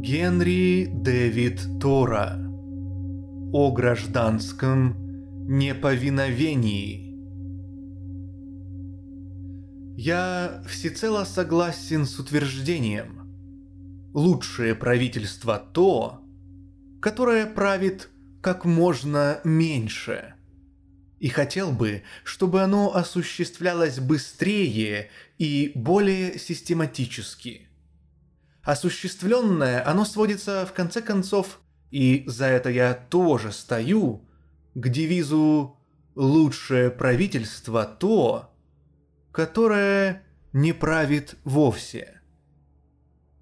Генри Дэвид Тора О гражданском неповиновении Я всецело согласен с утверждением. Лучшее правительство то, которое правит как можно меньше. И хотел бы, чтобы оно осуществлялось быстрее и более систематически – осуществленное, оно сводится в конце концов, и за это я тоже стою, к девизу «Лучшее правительство то, которое не правит вовсе».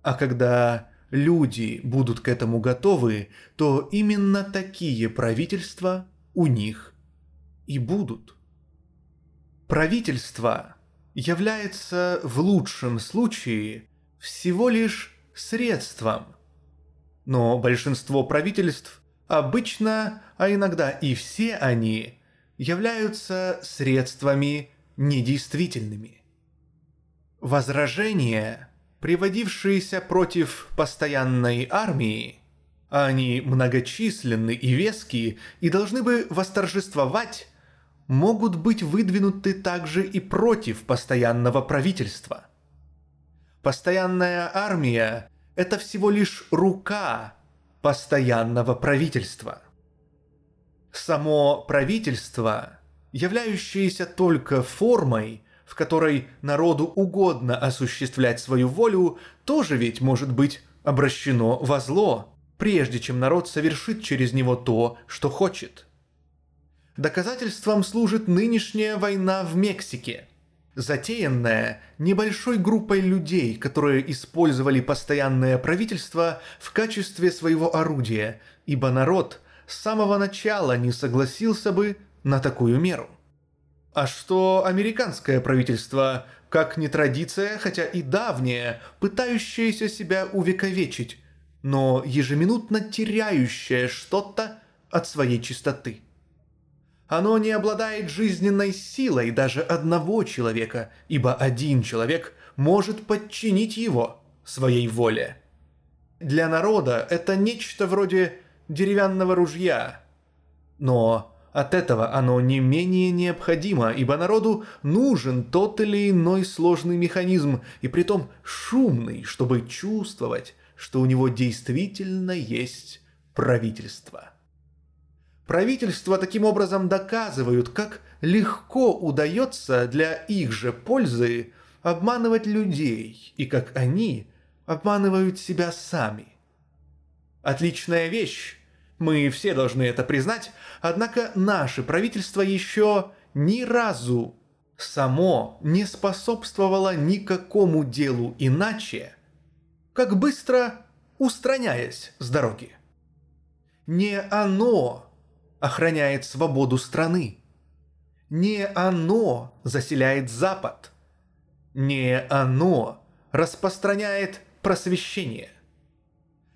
А когда люди будут к этому готовы, то именно такие правительства у них и будут. Правительство является в лучшем случае всего лишь средством. Но большинство правительств обычно, а иногда и все они, являются средствами недействительными. Возражения, приводившиеся против постоянной армии, они многочисленны и веские и должны бы восторжествовать, могут быть выдвинуты также и против постоянного правительства. Постоянная армия – это всего лишь рука постоянного правительства. Само правительство, являющееся только формой, в которой народу угодно осуществлять свою волю, тоже ведь может быть обращено во зло, прежде чем народ совершит через него то, что хочет. Доказательством служит нынешняя война в Мексике – затеянная небольшой группой людей, которые использовали постоянное правительство в качестве своего орудия, ибо народ с самого начала не согласился бы на такую меру. А что американское правительство, как не традиция, хотя и давняя, пытающееся себя увековечить, но ежеминутно теряющее что-то от своей чистоты? Оно не обладает жизненной силой даже одного человека, ибо один человек может подчинить его своей воле. Для народа это нечто вроде деревянного ружья. Но от этого оно не менее необходимо, ибо народу нужен тот или иной сложный механизм, и притом шумный, чтобы чувствовать, что у него действительно есть правительство. Правительства таким образом доказывают, как легко удается для их же пользы обманывать людей и как они обманывают себя сами. Отличная вещь, мы все должны это признать, однако наше правительство еще ни разу само не способствовало никакому делу иначе, как быстро устраняясь с дороги. Не оно охраняет свободу страны. Не оно заселяет Запад. Не оно распространяет просвещение.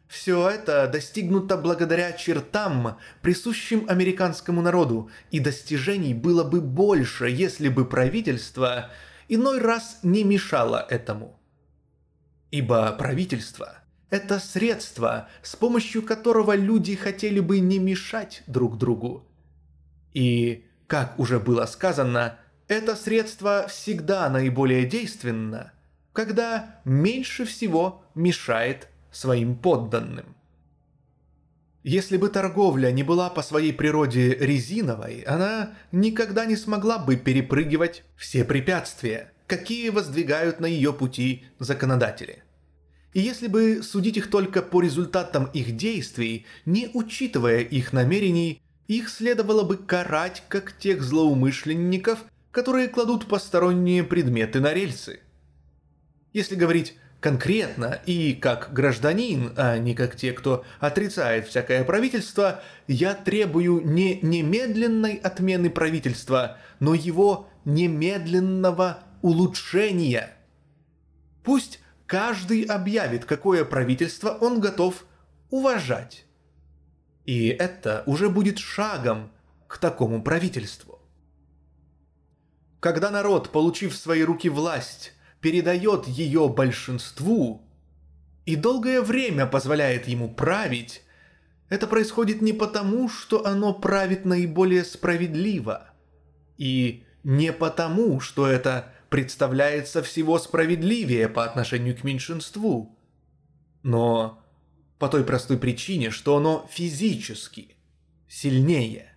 Все это достигнуто благодаря чертам, присущим американскому народу, и достижений было бы больше, если бы правительство иной раз не мешало этому. Ибо правительство это средство, с помощью которого люди хотели бы не мешать друг другу. И, как уже было сказано, это средство всегда наиболее действенно, когда меньше всего мешает своим подданным. Если бы торговля не была по своей природе резиновой, она никогда не смогла бы перепрыгивать все препятствия, какие воздвигают на ее пути законодатели – и если бы судить их только по результатам их действий, не учитывая их намерений, их следовало бы карать как тех злоумышленников, которые кладут посторонние предметы на рельсы. Если говорить конкретно и как гражданин, а не как те, кто отрицает всякое правительство, я требую не немедленной отмены правительства, но его немедленного улучшения. Пусть каждый объявит, какое правительство он готов уважать. И это уже будет шагом к такому правительству. Когда народ, получив в свои руки власть, передает ее большинству, и долгое время позволяет ему править, это происходит не потому, что оно правит наиболее справедливо, и не потому, что это представляется всего справедливее по отношению к меньшинству, но по той простой причине, что оно физически сильнее.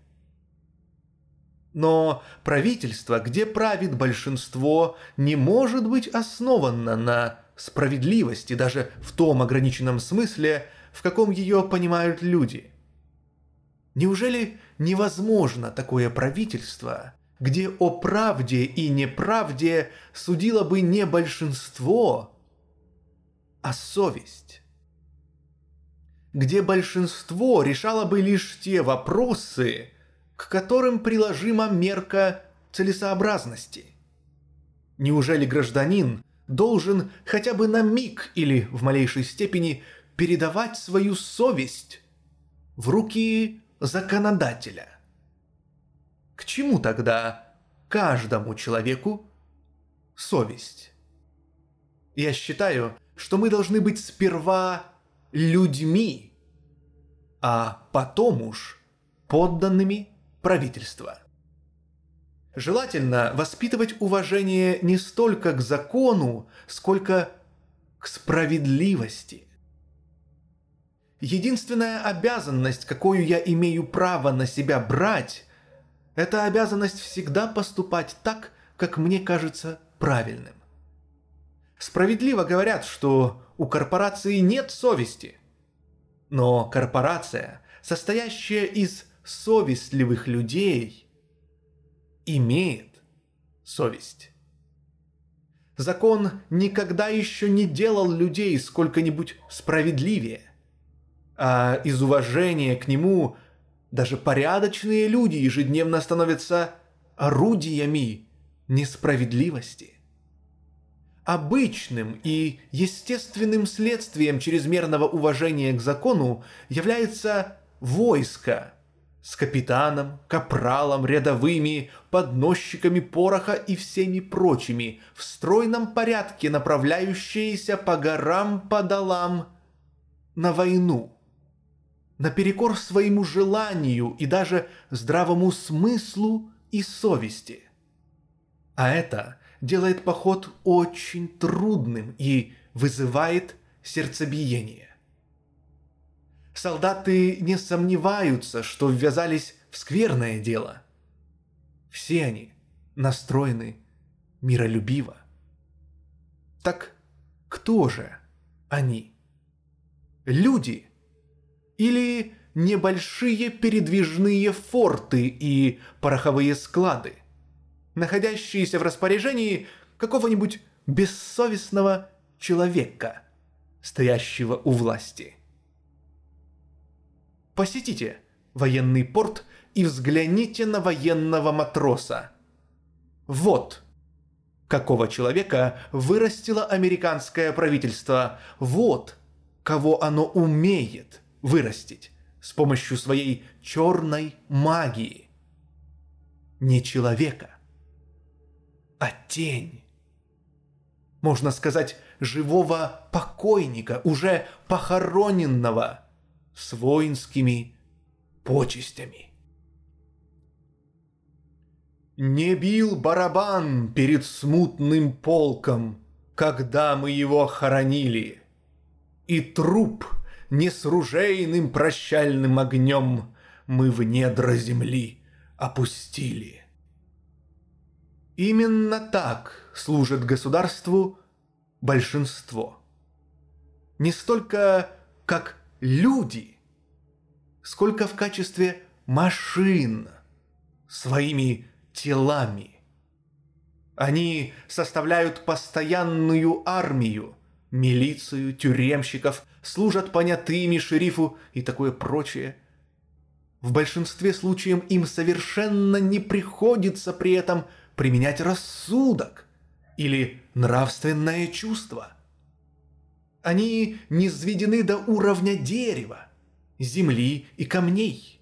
Но правительство, где правит большинство, не может быть основано на справедливости даже в том ограниченном смысле, в каком ее понимают люди. Неужели невозможно такое правительство, где о правде и неправде судило бы не большинство, а совесть? Где большинство решало бы лишь те вопросы, к которым приложима мерка целесообразности? Неужели гражданин должен хотя бы на миг или в малейшей степени передавать свою совесть в руки законодателя. К чему тогда каждому человеку совесть? Я считаю, что мы должны быть сперва людьми, а потом уж подданными правительства. Желательно воспитывать уважение не столько к закону, сколько к справедливости – Единственная обязанность, какую я имею право на себя брать, это обязанность всегда поступать так, как мне кажется правильным. Справедливо говорят, что у корпорации нет совести. Но корпорация, состоящая из совестливых людей, имеет совесть. Закон никогда еще не делал людей сколько-нибудь справедливее – а из уважения к нему даже порядочные люди ежедневно становятся орудиями несправедливости. Обычным и естественным следствием чрезмерного уважения к закону является войско с капитаном, капралом, рядовыми, подносчиками пороха и всеми прочими в стройном порядке направляющиеся по горам по долам на войну наперекор своему желанию и даже здравому смыслу и совести. А это делает поход очень трудным и вызывает сердцебиение. Солдаты не сомневаются, что ввязались в скверное дело. Все они настроены миролюбиво. Так кто же они? Люди – или небольшие передвижные форты и пороховые склады, находящиеся в распоряжении какого-нибудь бессовестного человека, стоящего у власти. Посетите военный порт и взгляните на военного матроса. Вот какого человека вырастило американское правительство, вот кого оно умеет – вырастить с помощью своей черной магии. Не человека, а тень. Можно сказать, живого покойника, уже похороненного с воинскими почестями. Не бил барабан перед смутным полком, когда мы его хоронили, и труп — не с ружейным прощальным огнем мы в недра земли опустили. Именно так служит государству большинство. Не столько как люди, сколько в качестве машин своими телами. Они составляют постоянную армию – милицию, тюремщиков, служат понятыми шерифу и такое прочее. В большинстве случаев им совершенно не приходится при этом применять рассудок или нравственное чувство. Они не сведены до уровня дерева, земли и камней.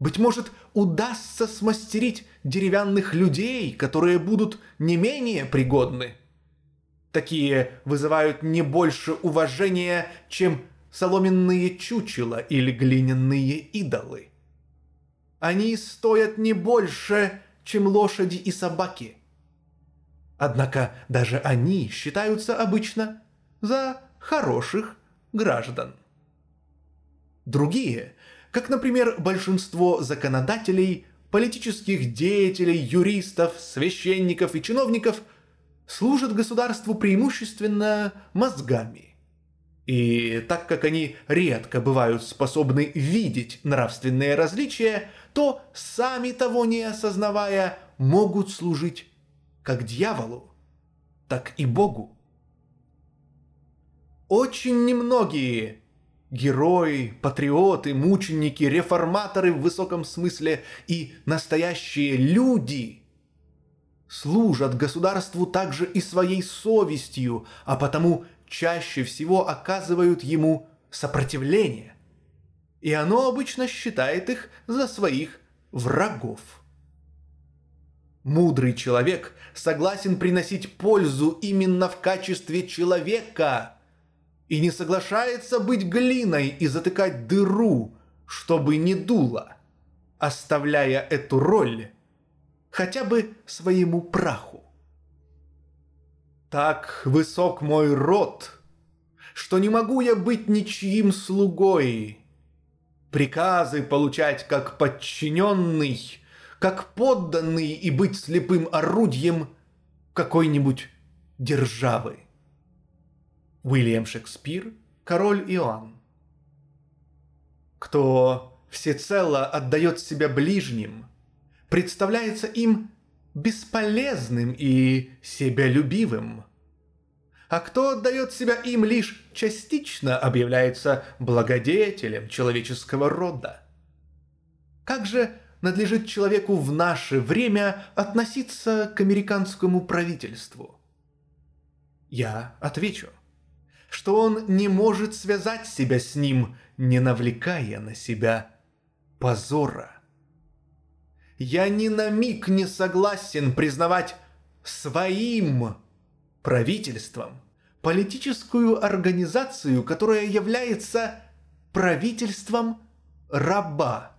Быть может, удастся смастерить деревянных людей, которые будут не менее пригодны – Такие вызывают не больше уважения, чем соломенные чучела или глиняные идолы. Они стоят не больше, чем лошади и собаки. Однако даже они считаются обычно за хороших граждан. Другие, как, например, большинство законодателей, политических деятелей, юристов, священников и чиновников – служат государству преимущественно мозгами. И так как они редко бывают способны видеть нравственные различия, то, сами того не осознавая, могут служить как дьяволу, так и Богу. Очень немногие герои, патриоты, мученики, реформаторы в высоком смысле и настоящие люди – служат государству также и своей совестью, а потому чаще всего оказывают ему сопротивление. И оно обычно считает их за своих врагов. Мудрый человек согласен приносить пользу именно в качестве человека и не соглашается быть глиной и затыкать дыру, чтобы не дуло, оставляя эту роль хотя бы своему праху. Так высок мой род, что не могу я быть ничьим слугой, приказы получать как подчиненный, как подданный и быть слепым орудием какой-нибудь державы. Уильям Шекспир, король Иоанн. Кто всецело отдает себя ближним – представляется им бесполезным и себялюбивым. А кто отдает себя им лишь частично, объявляется благодетелем человеческого рода. Как же надлежит человеку в наше время относиться к американскому правительству? Я отвечу, что он не может связать себя с ним, не навлекая на себя позора я ни на миг не согласен признавать своим правительством политическую организацию, которая является правительством раба.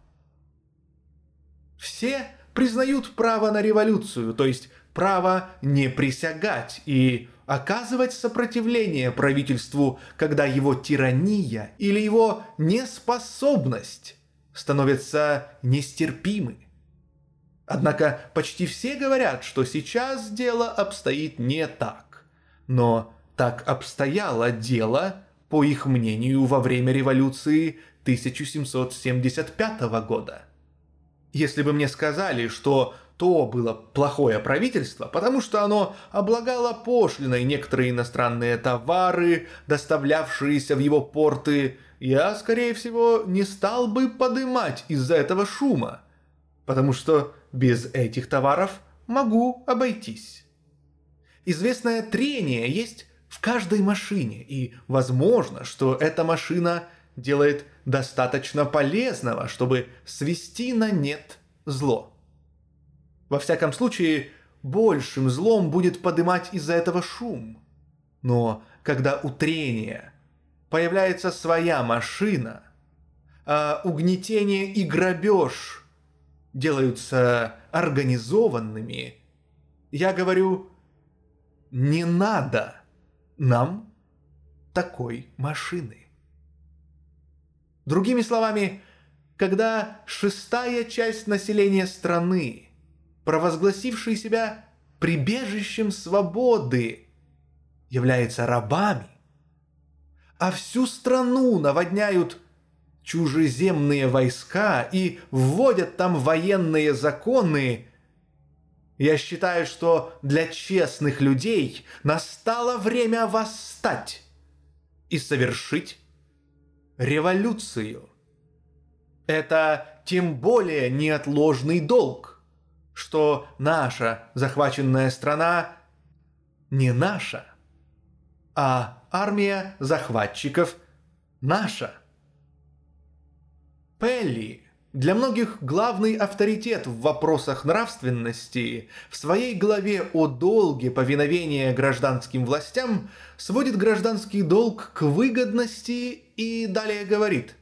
Все признают право на революцию, то есть право не присягать и оказывать сопротивление правительству, когда его тирания или его неспособность становятся нестерпимы. Однако почти все говорят, что сейчас дело обстоит не так. Но так обстояло дело, по их мнению, во время революции 1775 года. Если бы мне сказали, что то было плохое правительство, потому что оно облагало пошлиной некоторые иностранные товары, доставлявшиеся в его порты, я, скорее всего, не стал бы подымать из-за этого шума, потому что без этих товаров могу обойтись. Известное трение есть в каждой машине, и возможно, что эта машина делает достаточно полезного, чтобы свести на нет зло. Во всяком случае, большим злом будет подымать из-за этого шум. Но когда у трения появляется своя машина, а угнетение и грабеж – делаются организованными, я говорю, не надо нам такой машины. Другими словами, когда шестая часть населения страны, провозгласившая себя прибежищем свободы, является рабами, а всю страну наводняют чужеземные войска и вводят там военные законы, я считаю, что для честных людей настало время восстать и совершить революцию. Это тем более неотложный долг, что наша захваченная страна не наша, а армия захватчиков наша – Пелли. Для многих главный авторитет в вопросах нравственности в своей главе о долге повиновения гражданским властям сводит гражданский долг к выгодности и далее говорит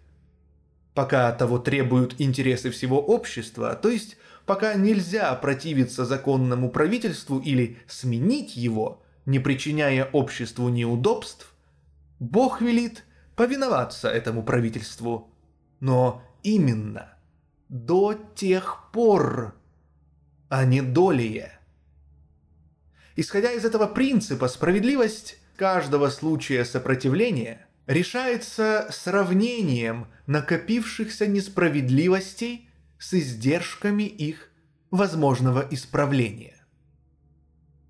«Пока того требуют интересы всего общества, то есть пока нельзя противиться законному правительству или сменить его, не причиняя обществу неудобств, Бог велит повиноваться этому правительству, но именно до тех пор, а не долее. Исходя из этого принципа, справедливость каждого случая сопротивления решается сравнением накопившихся несправедливостей с издержками их возможного исправления.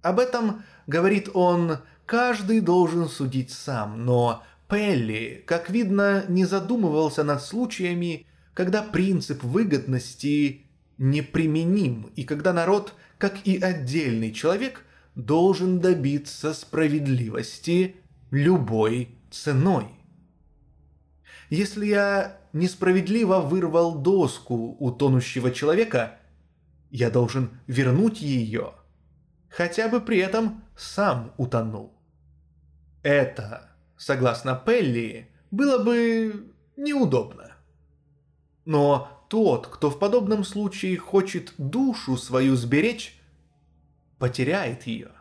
Об этом, говорит он, каждый должен судить сам, но Пелли, как видно, не задумывался над случаями, когда принцип выгодности неприменим, и когда народ, как и отдельный человек, должен добиться справедливости любой ценой. Если я несправедливо вырвал доску у тонущего человека, я должен вернуть ее, хотя бы при этом сам утонул. Это, согласно Пелли, было бы неудобно. Но тот, кто в подобном случае хочет душу свою сберечь, потеряет ее.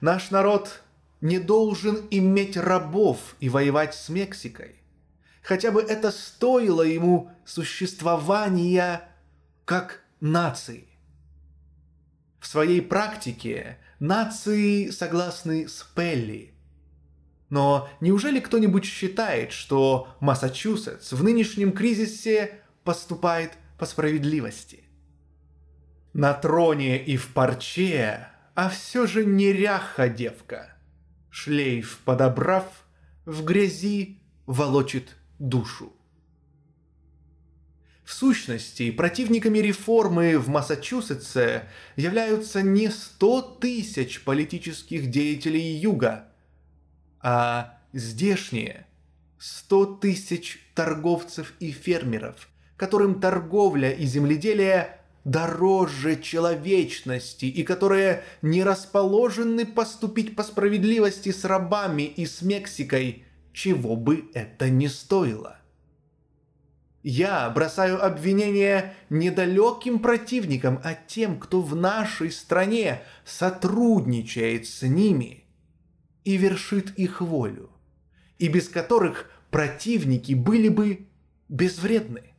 Наш народ не должен иметь рабов и воевать с Мексикой. Хотя бы это стоило ему существования как нации. В своей практике нации согласны с Пелли – но неужели кто-нибудь считает, что Массачусетс в нынешнем кризисе поступает по справедливости? На троне и в парче, а все же неряха девка. Шлейф подобрав, в грязи волочит душу. В сущности, противниками реформы в Массачусетсе являются не сто тысяч политических деятелей Юга – а здешние – сто тысяч торговцев и фермеров, которым торговля и земледелие дороже человечности и которые не расположены поступить по справедливости с рабами и с Мексикой, чего бы это ни стоило. Я бросаю обвинение недалеким противникам, а тем, кто в нашей стране сотрудничает с ними – и вершит их волю, и без которых противники были бы безвредны.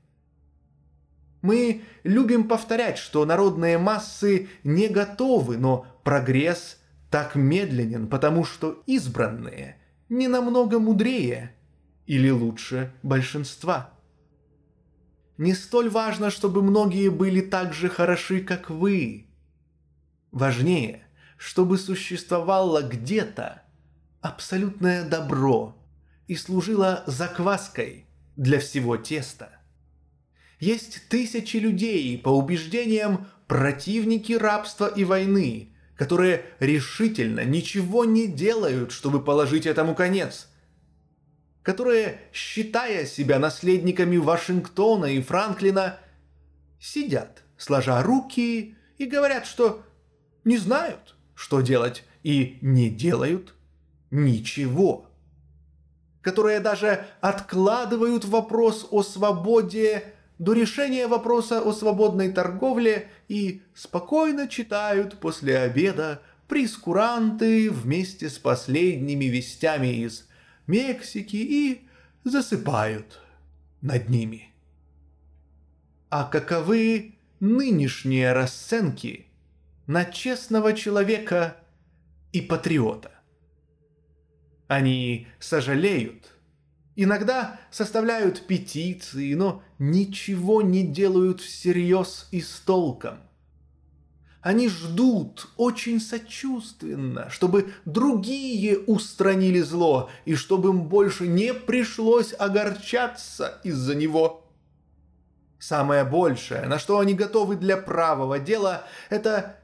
Мы любим повторять, что народные массы не готовы, но прогресс так медленен, потому что избранные не намного мудрее или лучше большинства. Не столь важно, чтобы многие были так же хороши, как вы. Важнее, чтобы существовало где-то абсолютное добро и служила закваской для всего теста. Есть тысячи людей, по убеждениям, противники рабства и войны, которые решительно ничего не делают, чтобы положить этому конец, которые, считая себя наследниками Вашингтона и Франклина, сидят, сложа руки и говорят, что не знают, что делать, и не делают ничего, которые даже откладывают вопрос о свободе до решения вопроса о свободной торговле и спокойно читают после обеда прескуранты вместе с последними вестями из Мексики и засыпают над ними. А каковы нынешние расценки на честного человека и патриота? Они сожалеют, иногда составляют петиции, но ничего не делают всерьез и с толком. Они ждут очень сочувственно, чтобы другие устранили зло и чтобы им больше не пришлось огорчаться из-за него. Самое большее, на что они готовы для правого дела, это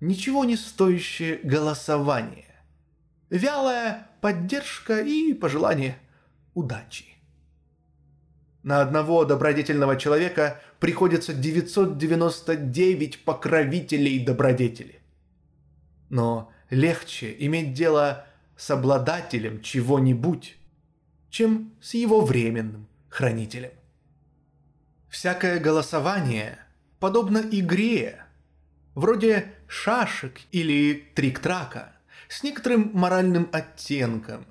ничего не стоящее голосование. Вялая поддержка и пожелание удачи. На одного добродетельного человека приходится 999 покровителей добродетели. Но легче иметь дело с обладателем чего-нибудь, чем с его временным хранителем. Всякое голосование подобно игре, вроде шашек или трик-трака, с некоторым моральным оттенком,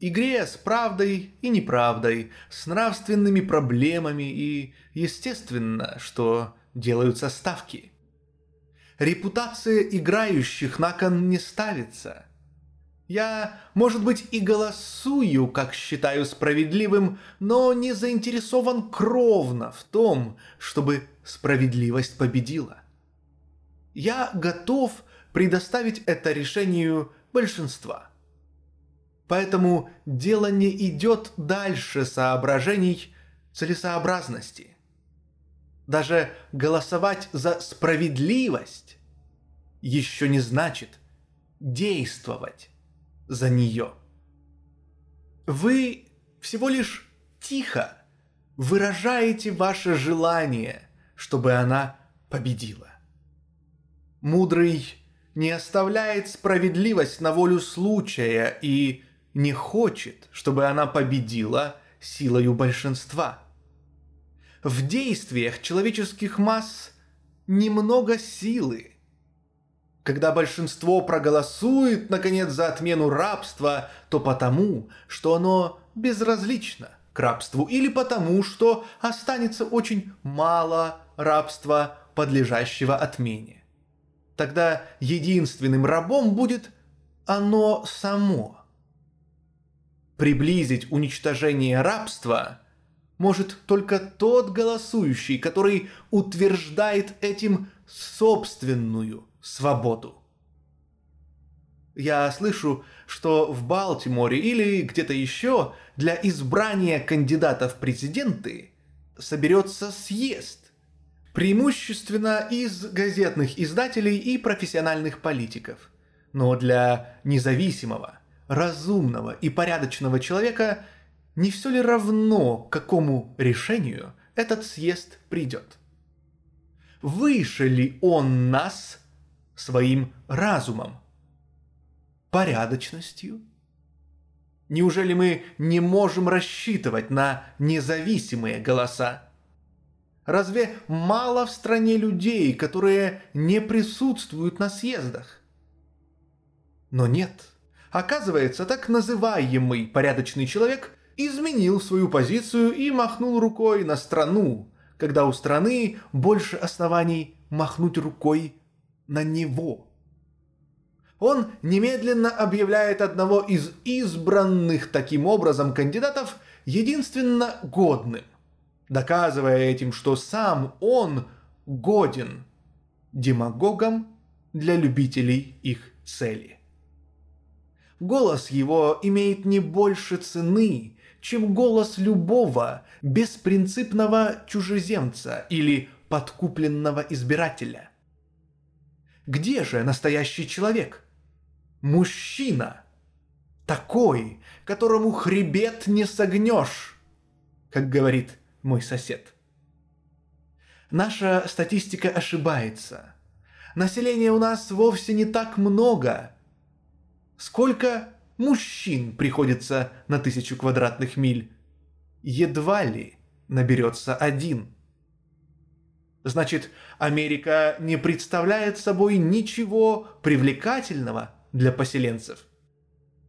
игре с правдой и неправдой, с нравственными проблемами и, естественно, что делаются ставки. Репутация играющих на кон не ставится. Я, может быть, и голосую, как считаю справедливым, но не заинтересован кровно в том, чтобы справедливость победила. Я готов предоставить это решению большинства – Поэтому дело не идет дальше соображений целесообразности. Даже голосовать за справедливость еще не значит действовать за нее. Вы всего лишь тихо выражаете ваше желание, чтобы она победила. Мудрый не оставляет справедливость на волю случая и не хочет, чтобы она победила силою большинства. В действиях человеческих масс немного силы. Когда большинство проголосует, наконец, за отмену рабства, то потому, что оно безразлично к рабству, или потому, что останется очень мало рабства, подлежащего отмене. Тогда единственным рабом будет оно само – Приблизить уничтожение рабства может только тот голосующий, который утверждает этим собственную свободу. Я слышу, что в Балтиморе или где-то еще для избрания кандидатов в президенты соберется съезд, преимущественно из газетных издателей и профессиональных политиков. Но для независимого, разумного и порядочного человека не все ли равно, к какому решению этот съезд придет? Выше ли он нас своим разумом? Порядочностью? Неужели мы не можем рассчитывать на независимые голоса? Разве мало в стране людей, которые не присутствуют на съездах? Но нет – Оказывается, так называемый порядочный человек изменил свою позицию и махнул рукой на страну, когда у страны больше оснований махнуть рукой на него. Он немедленно объявляет одного из избранных таким образом кандидатов единственно годным, доказывая этим, что сам он годен демагогом для любителей их цели. Голос его имеет не больше цены, чем голос любого беспринципного чужеземца или подкупленного избирателя. Где же настоящий человек? Мужчина. Такой, которому хребет не согнешь, как говорит мой сосед. Наша статистика ошибается. Населения у нас вовсе не так много – Сколько мужчин приходится на тысячу квадратных миль? Едва ли наберется один. Значит, Америка не представляет собой ничего привлекательного для поселенцев.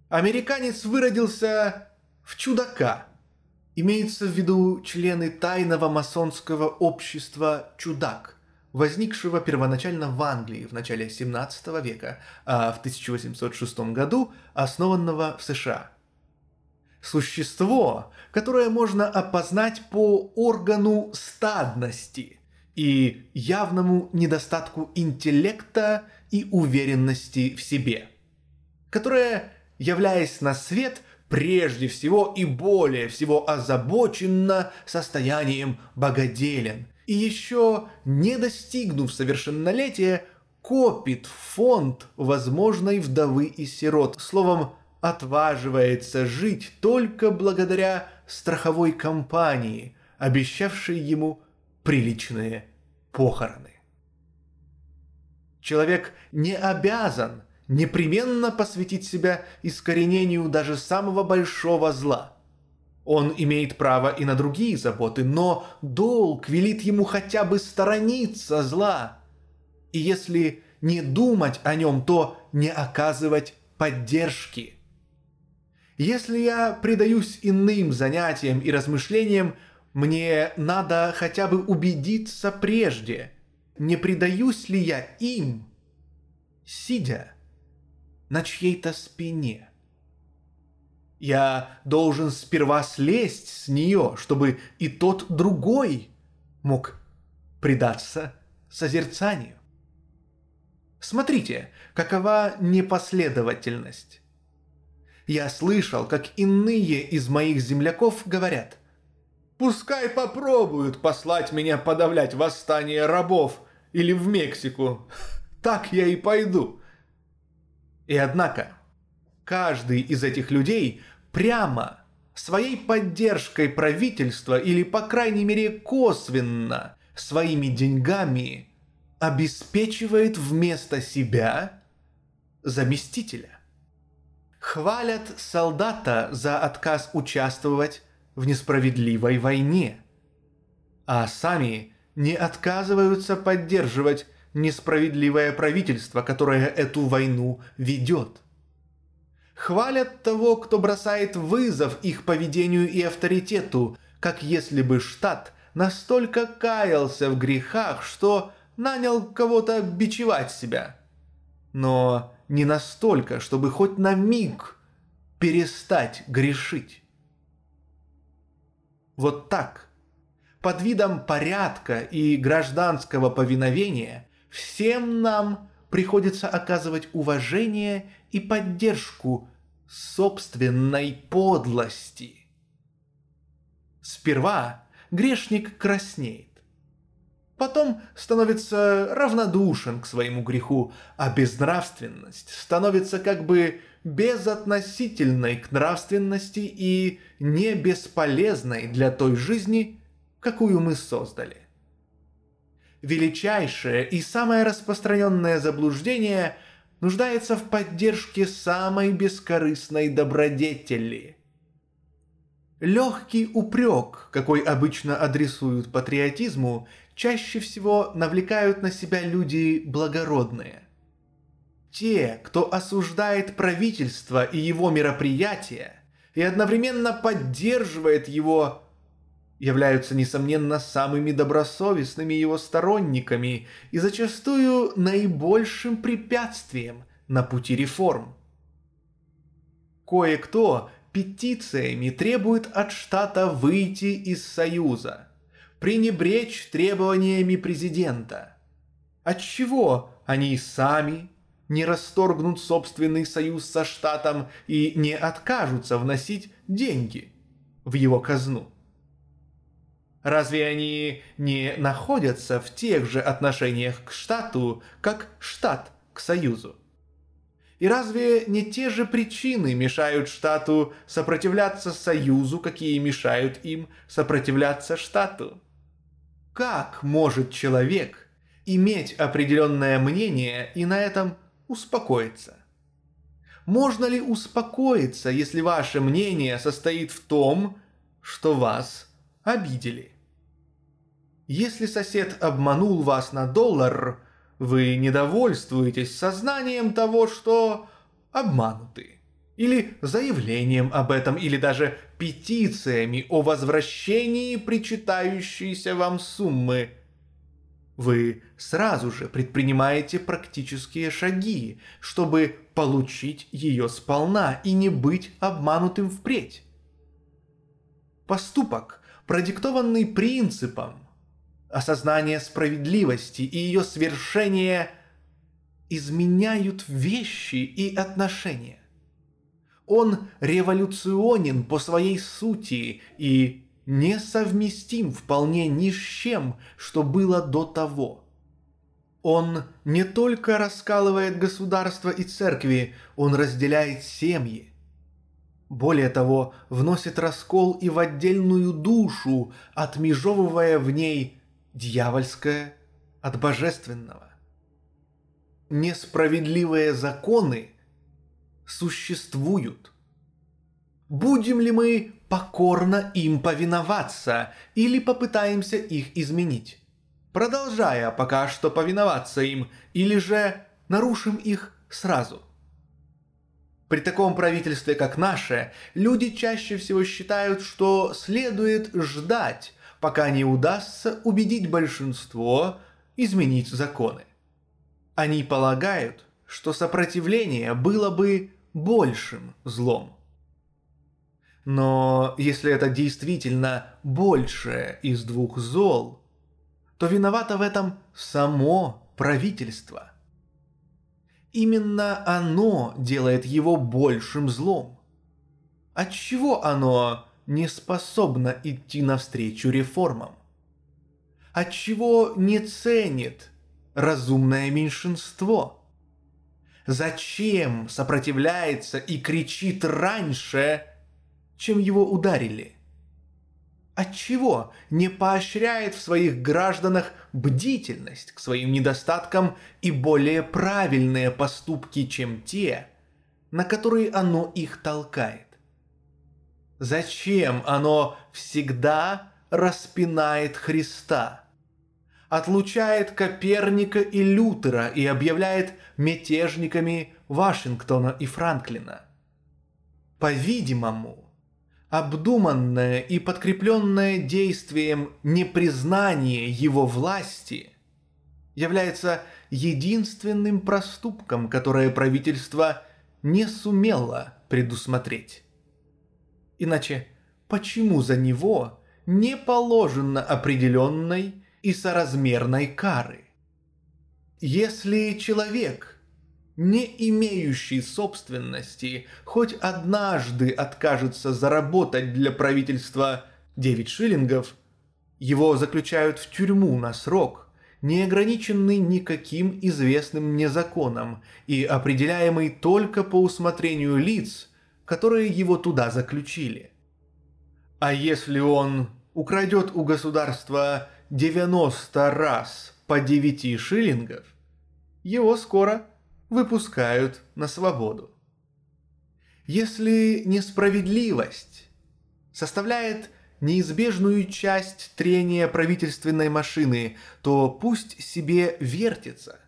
Американец выродился в чудака. Имеются в виду члены тайного масонского общества «Чудак», возникшего первоначально в Англии в начале 17 века, а в 1806 году основанного в США. Существо, которое можно опознать по органу стадности и явному недостатку интеллекта и уверенности в себе, которое, являясь на свет, прежде всего и более всего озабоченно состоянием богоделен – и еще не достигнув совершеннолетия, копит фонд возможной вдовы и сирот. Словом, отваживается жить только благодаря страховой компании, обещавшей ему приличные похороны. Человек не обязан непременно посвятить себя искоренению даже самого большого зла. Он имеет право и на другие заботы, но долг велит ему хотя бы сторониться зла. И если не думать о нем, то не оказывать поддержки. Если я предаюсь иным занятиям и размышлениям, мне надо хотя бы убедиться прежде, не предаюсь ли я им, сидя на чьей-то спине. Я должен сперва слезть с нее, чтобы и тот другой мог предаться созерцанию. Смотрите, какова непоследовательность. Я слышал, как иные из моих земляков говорят, «Пускай попробуют послать меня подавлять восстание рабов или в Мексику, так я и пойду». И однако, каждый из этих людей прямо своей поддержкой правительства или, по крайней мере, косвенно своими деньгами обеспечивает вместо себя заместителя. Хвалят солдата за отказ участвовать в несправедливой войне, а сами не отказываются поддерживать несправедливое правительство, которое эту войну ведет. Хвалят того, кто бросает вызов их поведению и авторитету, как если бы штат настолько каялся в грехах, что нанял кого-то бичевать себя. Но не настолько, чтобы хоть на миг перестать грешить. Вот так, под видом порядка и гражданского повиновения, всем нам приходится оказывать уважение и поддержку собственной подлости. Сперва грешник краснеет, потом становится равнодушен к своему греху, а безнравственность становится как бы безотносительной к нравственности и не бесполезной для той жизни, какую мы создали. Величайшее и самое распространенное заблуждение нуждается в поддержке самой бескорыстной добродетели – Легкий упрек, какой обычно адресуют патриотизму, чаще всего навлекают на себя люди благородные. Те, кто осуждает правительство и его мероприятия, и одновременно поддерживает его, являются, несомненно, самыми добросовестными его сторонниками и зачастую наибольшим препятствием на пути реформ. Кое-кто петициями требует от штата выйти из Союза – пренебречь требованиями президента. Отчего они сами не расторгнут собственный союз со штатом и не откажутся вносить деньги в его казну? Разве они не находятся в тех же отношениях к штату, как штат к союзу? И разве не те же причины мешают штату сопротивляться союзу, какие мешают им сопротивляться штату? Как может человек иметь определенное мнение и на этом успокоиться? Можно ли успокоиться, если ваше мнение состоит в том, что вас обидели? Если сосед обманул вас на доллар, вы недовольствуетесь сознанием того, что обмануты или заявлением об этом, или даже петициями о возвращении причитающейся вам суммы. Вы сразу же предпринимаете практические шаги, чтобы получить ее сполна и не быть обманутым впредь. Поступок, продиктованный принципом, осознание справедливости и ее свершение изменяют вещи и отношения. Он революционен по своей сути и несовместим вполне ни с чем, что было до того. Он не только раскалывает государство и церкви, он разделяет семьи. Более того, вносит раскол и в отдельную душу, отмежевывая в ней дьявольское от божественного. Несправедливые законы существуют. Будем ли мы покорно им повиноваться или попытаемся их изменить? Продолжая пока что повиноваться им, или же нарушим их сразу? При таком правительстве, как наше, люди чаще всего считают, что следует ждать, пока не удастся убедить большинство изменить законы. Они полагают, что сопротивление было бы большим злом. Но если это действительно большее из двух зол, то виновато в этом само правительство. Именно оно делает его большим злом. Отчего оно не способно идти навстречу реформам? Отчего не ценит разумное меньшинство? Зачем сопротивляется и кричит раньше, чем его ударили? Отчего не поощряет в своих гражданах бдительность к своим недостаткам и более правильные поступки, чем те, на которые оно их толкает? Зачем оно всегда распинает Христа – отлучает Коперника и Лютера и объявляет мятежниками Вашингтона и Франклина. По-видимому, обдуманное и подкрепленное действием непризнание его власти является единственным проступком, которое правительство не сумело предусмотреть. Иначе почему за него не положено определенной и соразмерной кары. Если человек, не имеющий собственности, хоть однажды откажется заработать для правительства 9 шиллингов, его заключают в тюрьму на срок, не ограниченный никаким известным мне законом и определяемый только по усмотрению лиц, которые его туда заключили. А если он украдет у государства 90 раз по 9 шиллингов, его скоро выпускают на свободу. Если несправедливость составляет неизбежную часть трения правительственной машины, то пусть себе вертится,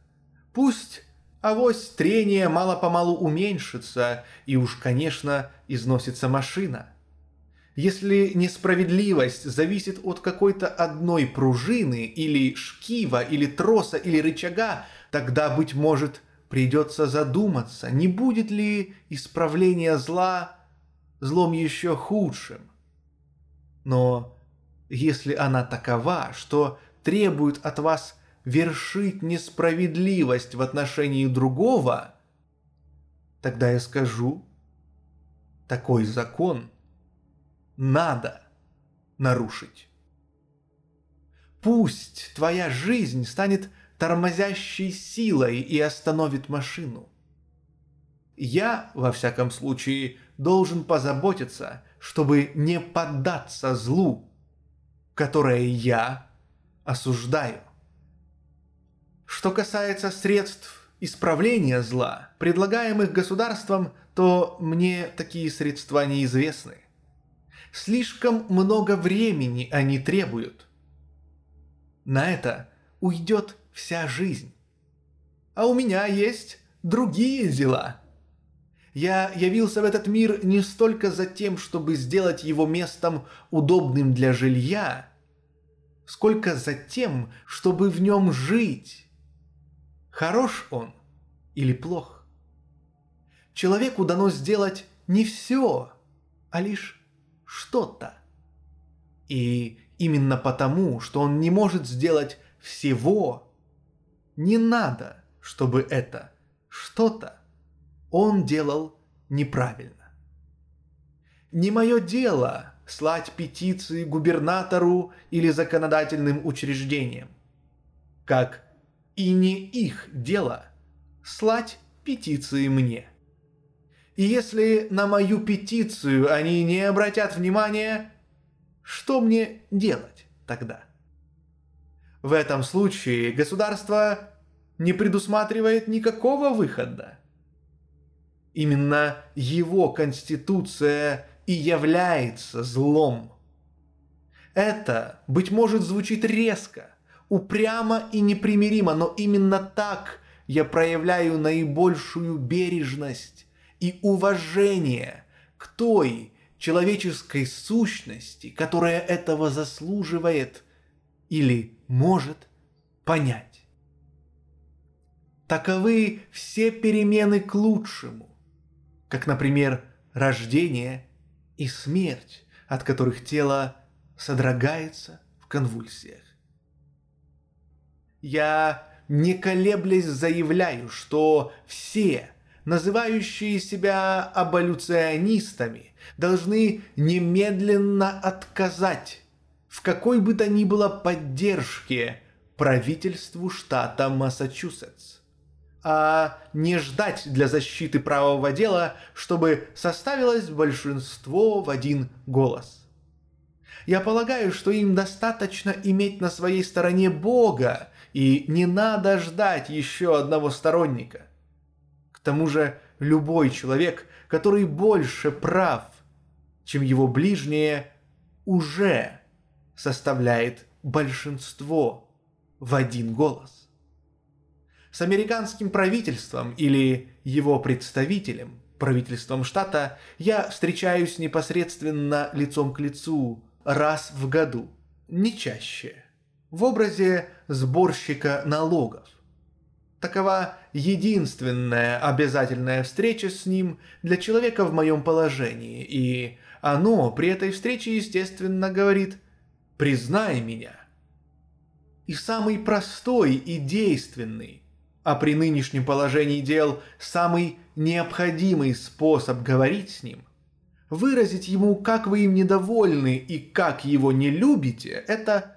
пусть авось трение мало-помалу уменьшится, и уж, конечно, износится машина – если несправедливость зависит от какой-то одной пружины, или шкива, или троса, или рычага, тогда, быть может, придется задуматься, не будет ли исправление зла злом еще худшим. Но если она такова, что требует от вас вершить несправедливость в отношении другого, тогда я скажу, такой закон – надо нарушить. Пусть твоя жизнь станет тормозящей силой и остановит машину. Я, во всяком случае, должен позаботиться, чтобы не поддаться злу, которое я осуждаю. Что касается средств исправления зла, предлагаемых государством, то мне такие средства неизвестны. Слишком много времени они требуют. На это уйдет вся жизнь. А у меня есть другие дела. Я явился в этот мир не столько за тем, чтобы сделать его местом удобным для жилья, сколько за тем, чтобы в нем жить. Хорош он или плох? Человеку дано сделать не все, а лишь что-то. И именно потому, что он не может сделать всего, не надо, чтобы это что-то он делал неправильно. Не мое дело слать петиции губернатору или законодательным учреждениям, как и не их дело слать петиции мне. И если на мою петицию они не обратят внимания, что мне делать тогда? В этом случае государство не предусматривает никакого выхода. Именно его конституция и является злом. Это, быть может, звучит резко, упрямо и непримиримо, но именно так я проявляю наибольшую бережность и уважение к той человеческой сущности, которая этого заслуживает или может понять. Таковы все перемены к лучшему, как, например, рождение и смерть, от которых тело содрогается в конвульсиях. Я, не колеблясь, заявляю, что все, называющие себя аболюционистами, должны немедленно отказать в какой бы то ни было поддержке правительству штата Массачусетс, а не ждать для защиты правого дела, чтобы составилось большинство в один голос. Я полагаю, что им достаточно иметь на своей стороне Бога, и не надо ждать еще одного сторонника. К тому же любой человек, который больше прав, чем его ближние, уже составляет большинство в один голос. С американским правительством или его представителем, правительством штата, я встречаюсь непосредственно лицом к лицу раз в году, не чаще, в образе сборщика налогов. Такова единственная обязательная встреча с ним для человека в моем положении, и оно при этой встрече, естественно, говорит – признай меня. И самый простой и действенный, а при нынешнем положении дел самый необходимый способ говорить с ним, выразить ему, как вы им недовольны и как его не любите, это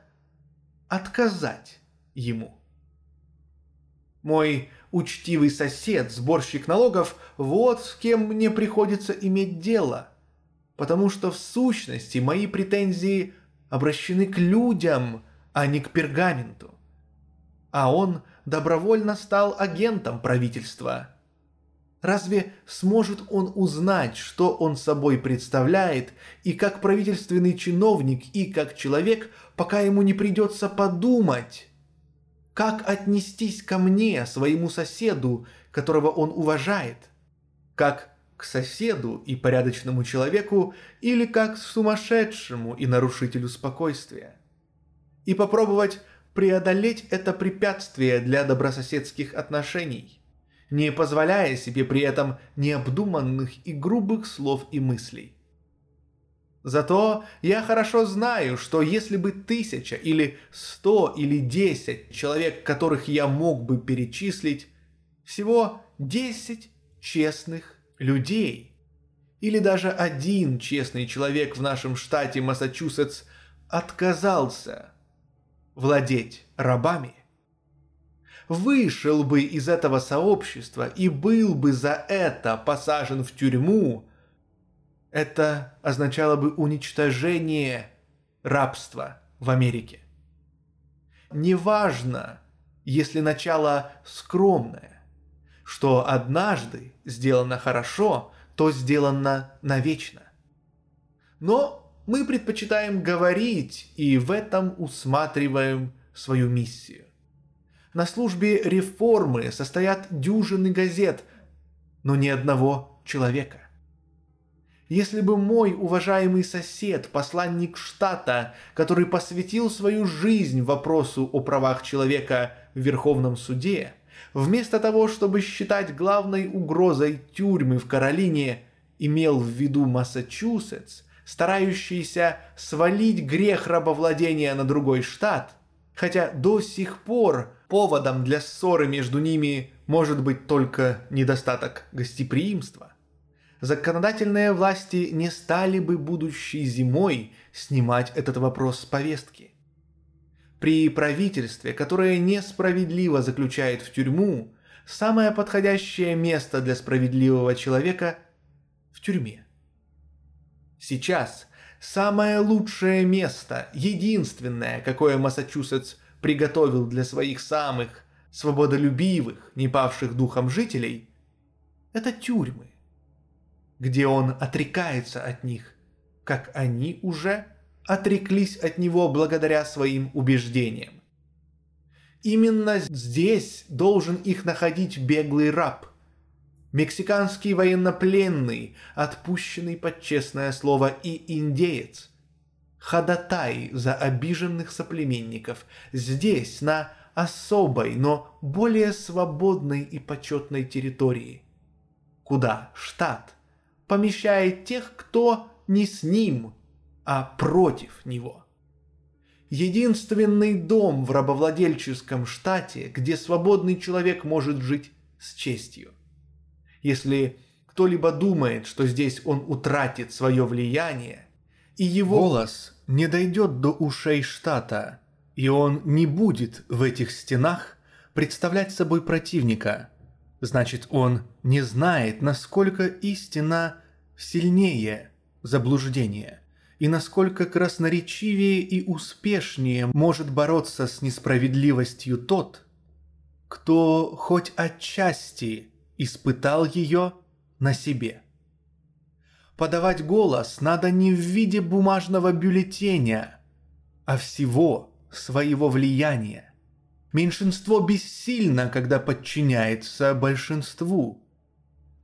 отказать ему. Мой учтивый сосед, сборщик налогов, вот с кем мне приходится иметь дело, потому что в сущности мои претензии обращены к людям, а не к пергаменту. А он добровольно стал агентом правительства. Разве сможет он узнать, что он собой представляет, и как правительственный чиновник, и как человек, пока ему не придется подумать, как отнестись ко мне, своему соседу, которого он уважает, как к соседу и порядочному человеку или как к сумасшедшему и нарушителю спокойствия. И попробовать преодолеть это препятствие для добрососедских отношений, не позволяя себе при этом необдуманных и грубых слов и мыслей. Зато я хорошо знаю, что если бы тысяча или сто или десять человек, которых я мог бы перечислить, всего десять честных людей. Или даже один честный человек в нашем штате Массачусетс отказался владеть рабами, вышел бы из этого сообщества и был бы за это посажен в тюрьму, это означало бы уничтожение рабства в Америке. Неважно, если начало скромное, что однажды сделано хорошо, то сделано навечно. Но мы предпочитаем говорить и в этом усматриваем свою миссию. На службе реформы состоят дюжины газет, но ни одного человека. Если бы мой уважаемый сосед, посланник штата, который посвятил свою жизнь вопросу о правах человека в Верховном суде, вместо того, чтобы считать главной угрозой тюрьмы в Каролине, имел в виду Массачусетс, старающийся свалить грех рабовладения на другой штат, хотя до сих пор поводом для ссоры между ними может быть только недостаток гостеприимства. Законодательные власти не стали бы будущей зимой снимать этот вопрос с повестки. При правительстве, которое несправедливо заключает в тюрьму, самое подходящее место для справедливого человека в тюрьме. Сейчас самое лучшее место, единственное, какое Массачусетс приготовил для своих самых свободолюбивых, не павших духом жителей, это тюрьмы, где он отрекается от них, как они уже отреклись от него благодаря своим убеждениям. Именно здесь должен их находить беглый раб, мексиканский военнопленный, отпущенный под честное слово и индеец, ходатай за обиженных соплеменников, здесь, на особой, но более свободной и почетной территории, куда штат помещает тех, кто не с ним, а против него. Единственный дом в рабовладельческом штате, где свободный человек может жить с честью. Если кто-либо думает, что здесь он утратит свое влияние, и его голос не дойдет до ушей штата, и он не будет в этих стенах представлять собой противника, значит он не знает, насколько истина сильнее заблуждения и насколько красноречивее и успешнее может бороться с несправедливостью тот, кто хоть отчасти испытал ее на себе. Подавать голос надо не в виде бумажного бюллетеня, а всего своего влияния. Меньшинство бессильно, когда подчиняется большинству.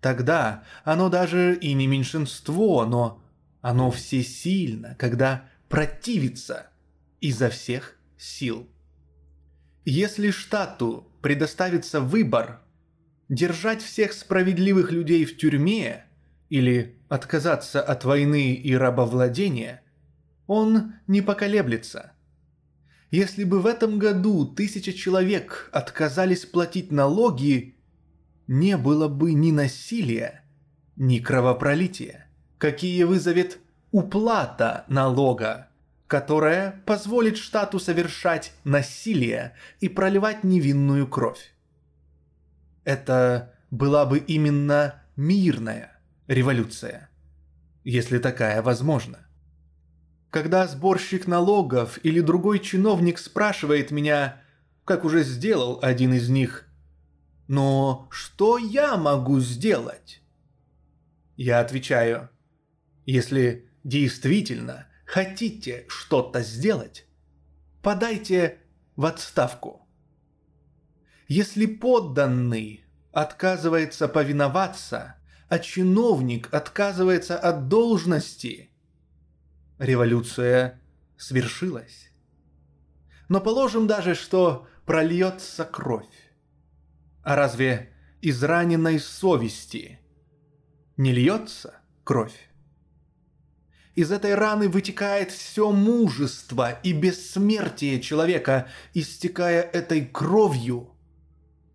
Тогда оно даже и не меньшинство, но оно всесильно, когда противится изо всех сил. Если штату предоставится выбор держать всех справедливых людей в тюрьме или отказаться от войны и рабовладения, он не поколеблется. Если бы в этом году тысяча человек отказались платить налоги, не было бы ни насилия, ни кровопролития какие вызовет уплата налога, которая позволит штату совершать насилие и проливать невинную кровь. Это была бы именно мирная революция, если такая возможна. Когда сборщик налогов или другой чиновник спрашивает меня, как уже сделал один из них, «Но что я могу сделать?» Я отвечаю – если действительно хотите что-то сделать, подайте в отставку. Если подданный отказывается повиноваться, а чиновник отказывается от должности, революция свершилась. Но положим даже, что прольется кровь. А разве из раненой совести не льется кровь? Из этой раны вытекает все мужество и бессмертие человека, истекая этой кровью.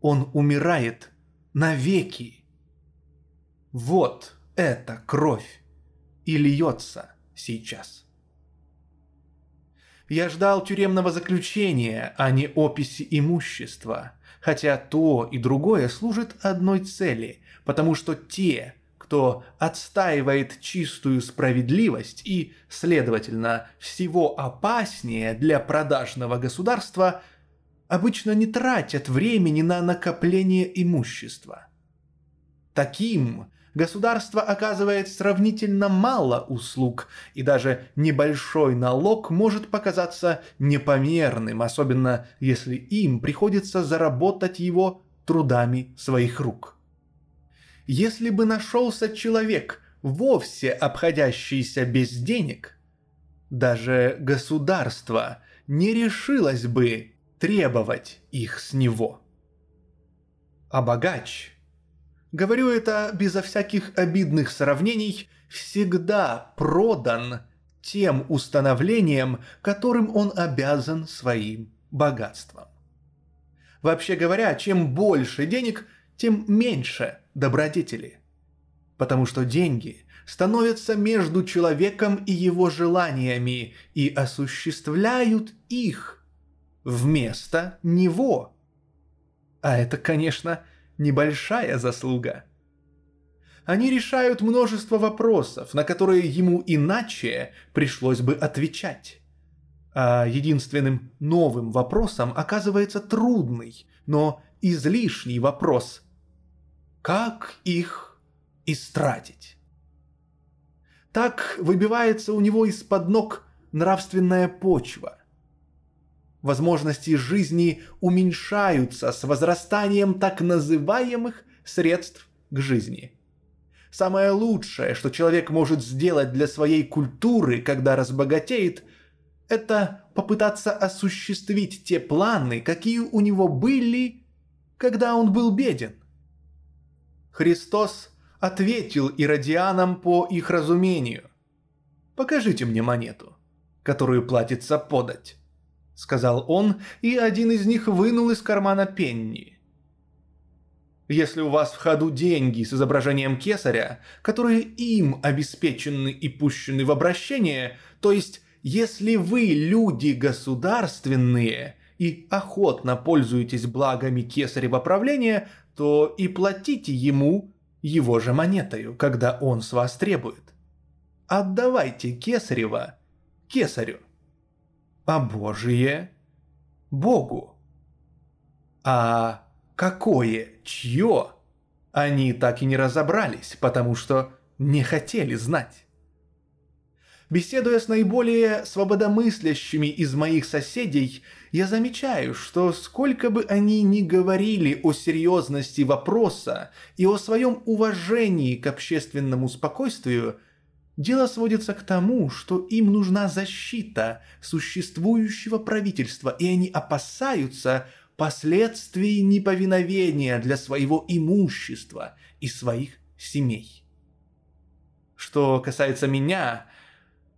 Он умирает навеки. Вот эта кровь и льется сейчас. Я ждал тюремного заключения, а не описи имущества, хотя то и другое служит одной цели, потому что те, кто отстаивает чистую справедливость и, следовательно, всего опаснее для продажного государства, обычно не тратят времени на накопление имущества. Таким государство оказывает сравнительно мало услуг, и даже небольшой налог может показаться непомерным, особенно если им приходится заработать его трудами своих рук если бы нашелся человек, вовсе обходящийся без денег, даже государство не решилось бы требовать их с него. А богач, говорю это безо всяких обидных сравнений, всегда продан тем установлением, которым он обязан своим богатством. Вообще говоря, чем больше денег, тем меньше добродетели. Потому что деньги становятся между человеком и его желаниями и осуществляют их вместо него. А это, конечно, небольшая заслуга. Они решают множество вопросов, на которые ему иначе пришлось бы отвечать. А единственным новым вопросом оказывается трудный, но излишний вопрос. Как их истратить? Так выбивается у него из-под ног нравственная почва. Возможности жизни уменьшаются с возрастанием так называемых средств к жизни. Самое лучшее, что человек может сделать для своей культуры, когда разбогатеет, это попытаться осуществить те планы, какие у него были, когда он был беден. Христос ответил иродианам по их разумению. «Покажите мне монету, которую платится подать», — сказал он, и один из них вынул из кармана пенни. Если у вас в ходу деньги с изображением кесаря, которые им обеспечены и пущены в обращение, то есть если вы люди государственные и охотно пользуетесь благами кесарева правления, то и платите ему его же монетою, когда он с вас требует. Отдавайте кесарева кесарю, а Божие – Богу. А какое, чье, они так и не разобрались, потому что не хотели знать. Беседуя с наиболее свободомыслящими из моих соседей, я замечаю, что сколько бы они ни говорили о серьезности вопроса и о своем уважении к общественному спокойствию, дело сводится к тому, что им нужна защита существующего правительства, и они опасаются последствий неповиновения для своего имущества и своих семей. Что касается меня,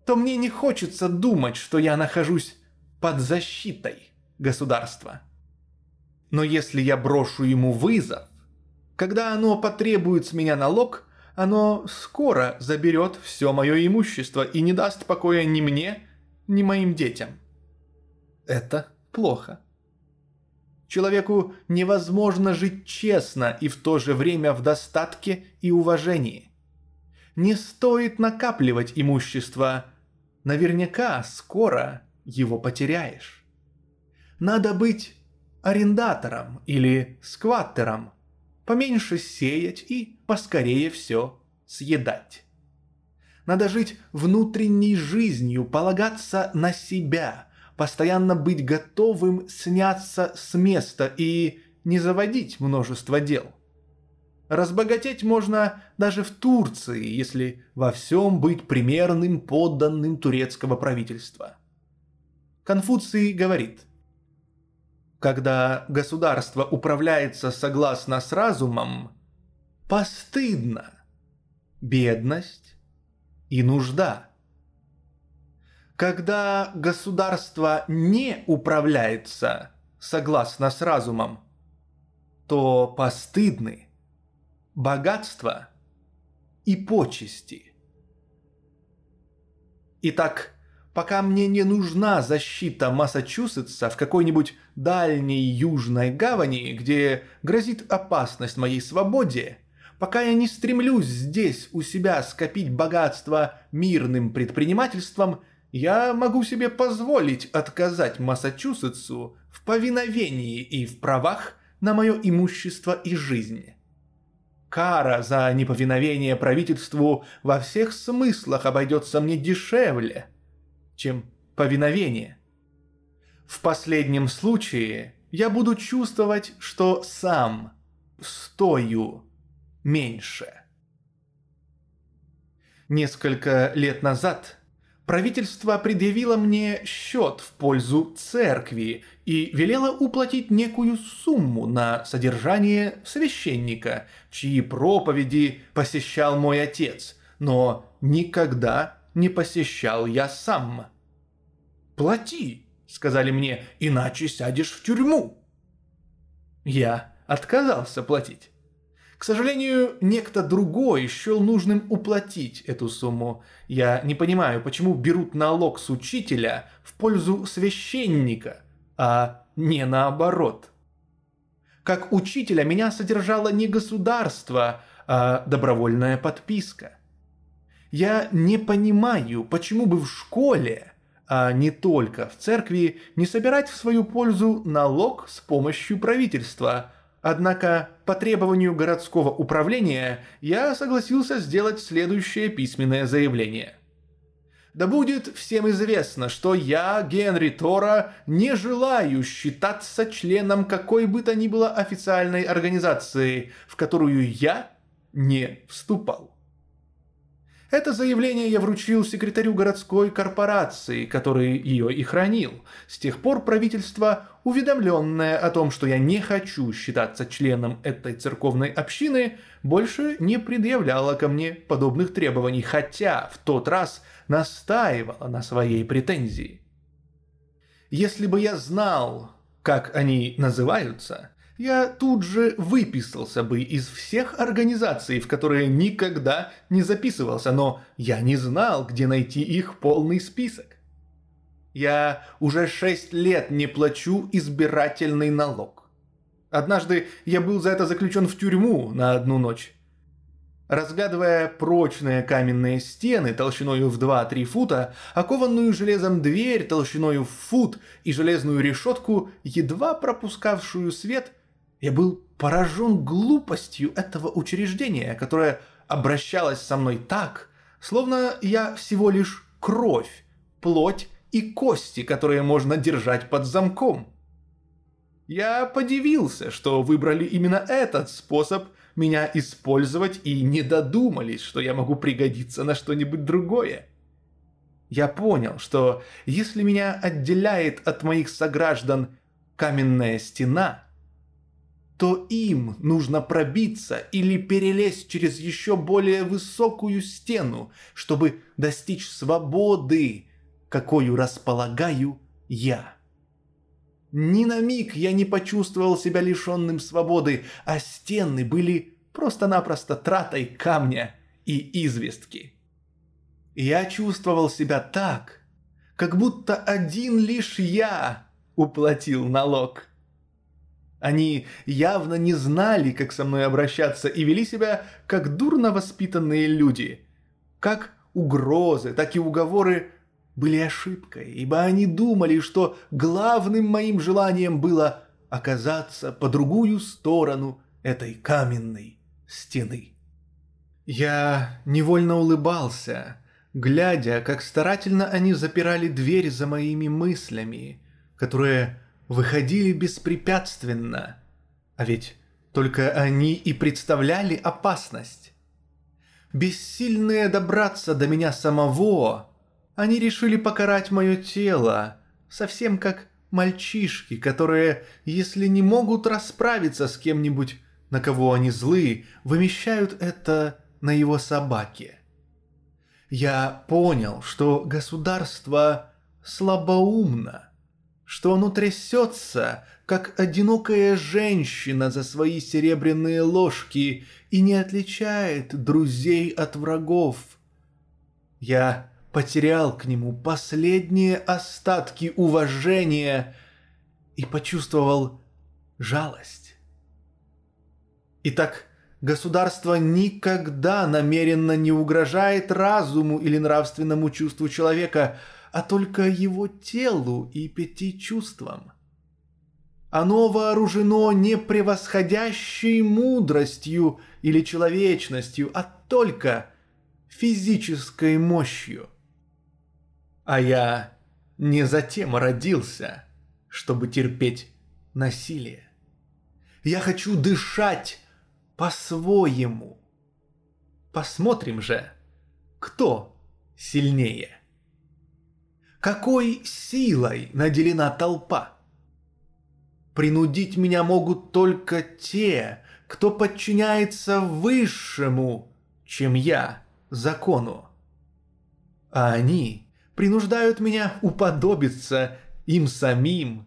то мне не хочется думать, что я нахожусь под защитой государства. Но если я брошу ему вызов, когда оно потребует с меня налог, оно скоро заберет все мое имущество и не даст покоя ни мне, ни моим детям. Это плохо. Человеку невозможно жить честно и в то же время в достатке и уважении. Не стоит накапливать имущество, наверняка скоро его потеряешь. Надо быть арендатором или скваттером, поменьше сеять и поскорее все съедать. Надо жить внутренней жизнью, полагаться на себя, постоянно быть готовым сняться с места и не заводить множество дел. Разбогатеть можно даже в Турции, если во всем быть примерным подданным турецкого правительства. Конфуций говорит, когда государство управляется согласно с разумом, постыдно бедность и нужда. Когда государство не управляется согласно с разумом, то постыдны богатство и почести. Итак, пока мне не нужна защита Массачусетса в какой-нибудь дальней южной гавани, где грозит опасность моей свободе, пока я не стремлюсь здесь у себя скопить богатство мирным предпринимательством, я могу себе позволить отказать Массачусетсу в повиновении и в правах на мое имущество и жизнь. Кара за неповиновение правительству во всех смыслах обойдется мне дешевле, чем повиновение. В последнем случае я буду чувствовать, что сам стою меньше. Несколько лет назад правительство предъявило мне счет в пользу церкви и велела уплатить некую сумму на содержание священника, чьи проповеди посещал мой отец, но никогда не посещал я сам. «Плати», — сказали мне, — «иначе сядешь в тюрьму». Я отказался платить. К сожалению, некто другой счел нужным уплатить эту сумму. Я не понимаю, почему берут налог с учителя в пользу священника – а не наоборот. Как учителя меня содержало не государство, а добровольная подписка. Я не понимаю, почему бы в школе, а не только в церкви, не собирать в свою пользу налог с помощью правительства. Однако по требованию городского управления я согласился сделать следующее письменное заявление – да будет всем известно, что я, Генри Тора, не желаю считаться членом какой бы то ни было официальной организации, в которую я не вступал. Это заявление я вручил секретарю городской корпорации, который ее и хранил. С тех пор правительство, уведомленное о том, что я не хочу считаться членом этой церковной общины, больше не предъявляло ко мне подобных требований, хотя в тот раз настаивало на своей претензии. Если бы я знал, как они называются, я тут же выписался бы из всех организаций, в которые никогда не записывался, но я не знал, где найти их полный список. Я уже шесть лет не плачу избирательный налог. Однажды я был за это заключен в тюрьму на одну ночь. Разглядывая прочные каменные стены толщиной в 2-3 фута, окованную железом дверь толщиной в фут и железную решетку, едва пропускавшую свет – я был поражен глупостью этого учреждения, которое обращалось со мной так, словно я всего лишь кровь, плоть и кости, которые можно держать под замком. Я подивился, что выбрали именно этот способ меня использовать и не додумались, что я могу пригодиться на что-нибудь другое. Я понял, что если меня отделяет от моих сограждан каменная стена – то им нужно пробиться или перелезть через еще более высокую стену, чтобы достичь свободы, какую располагаю я. Ни на миг я не почувствовал себя лишенным свободы, а стены были просто-напросто тратой камня и известки. Я чувствовал себя так, как будто один лишь я уплатил налог. Они явно не знали, как со мной обращаться, и вели себя как дурно воспитанные люди. Как угрозы, так и уговоры были ошибкой, ибо они думали, что главным моим желанием было оказаться по другую сторону этой каменной стены. Я невольно улыбался, глядя, как старательно они запирали дверь за моими мыслями, которые выходили беспрепятственно, а ведь только они и представляли опасность. Бессильные добраться до меня самого, они решили покарать мое тело, совсем как мальчишки, которые, если не могут расправиться с кем-нибудь, на кого они злы, вымещают это на его собаке. Я понял, что государство слабоумно, что оно трясется, как одинокая женщина за свои серебряные ложки и не отличает друзей от врагов. Я потерял к нему последние остатки уважения и почувствовал жалость. Итак, государство никогда намеренно не угрожает разуму или нравственному чувству человека – а только его телу и пяти чувствам. Оно вооружено не превосходящей мудростью или человечностью, а только физической мощью. А я не затем родился, чтобы терпеть насилие. Я хочу дышать по-своему. Посмотрим же, кто сильнее какой силой наделена толпа? Принудить меня могут только те, кто подчиняется высшему, чем я, закону. А они принуждают меня уподобиться им самим.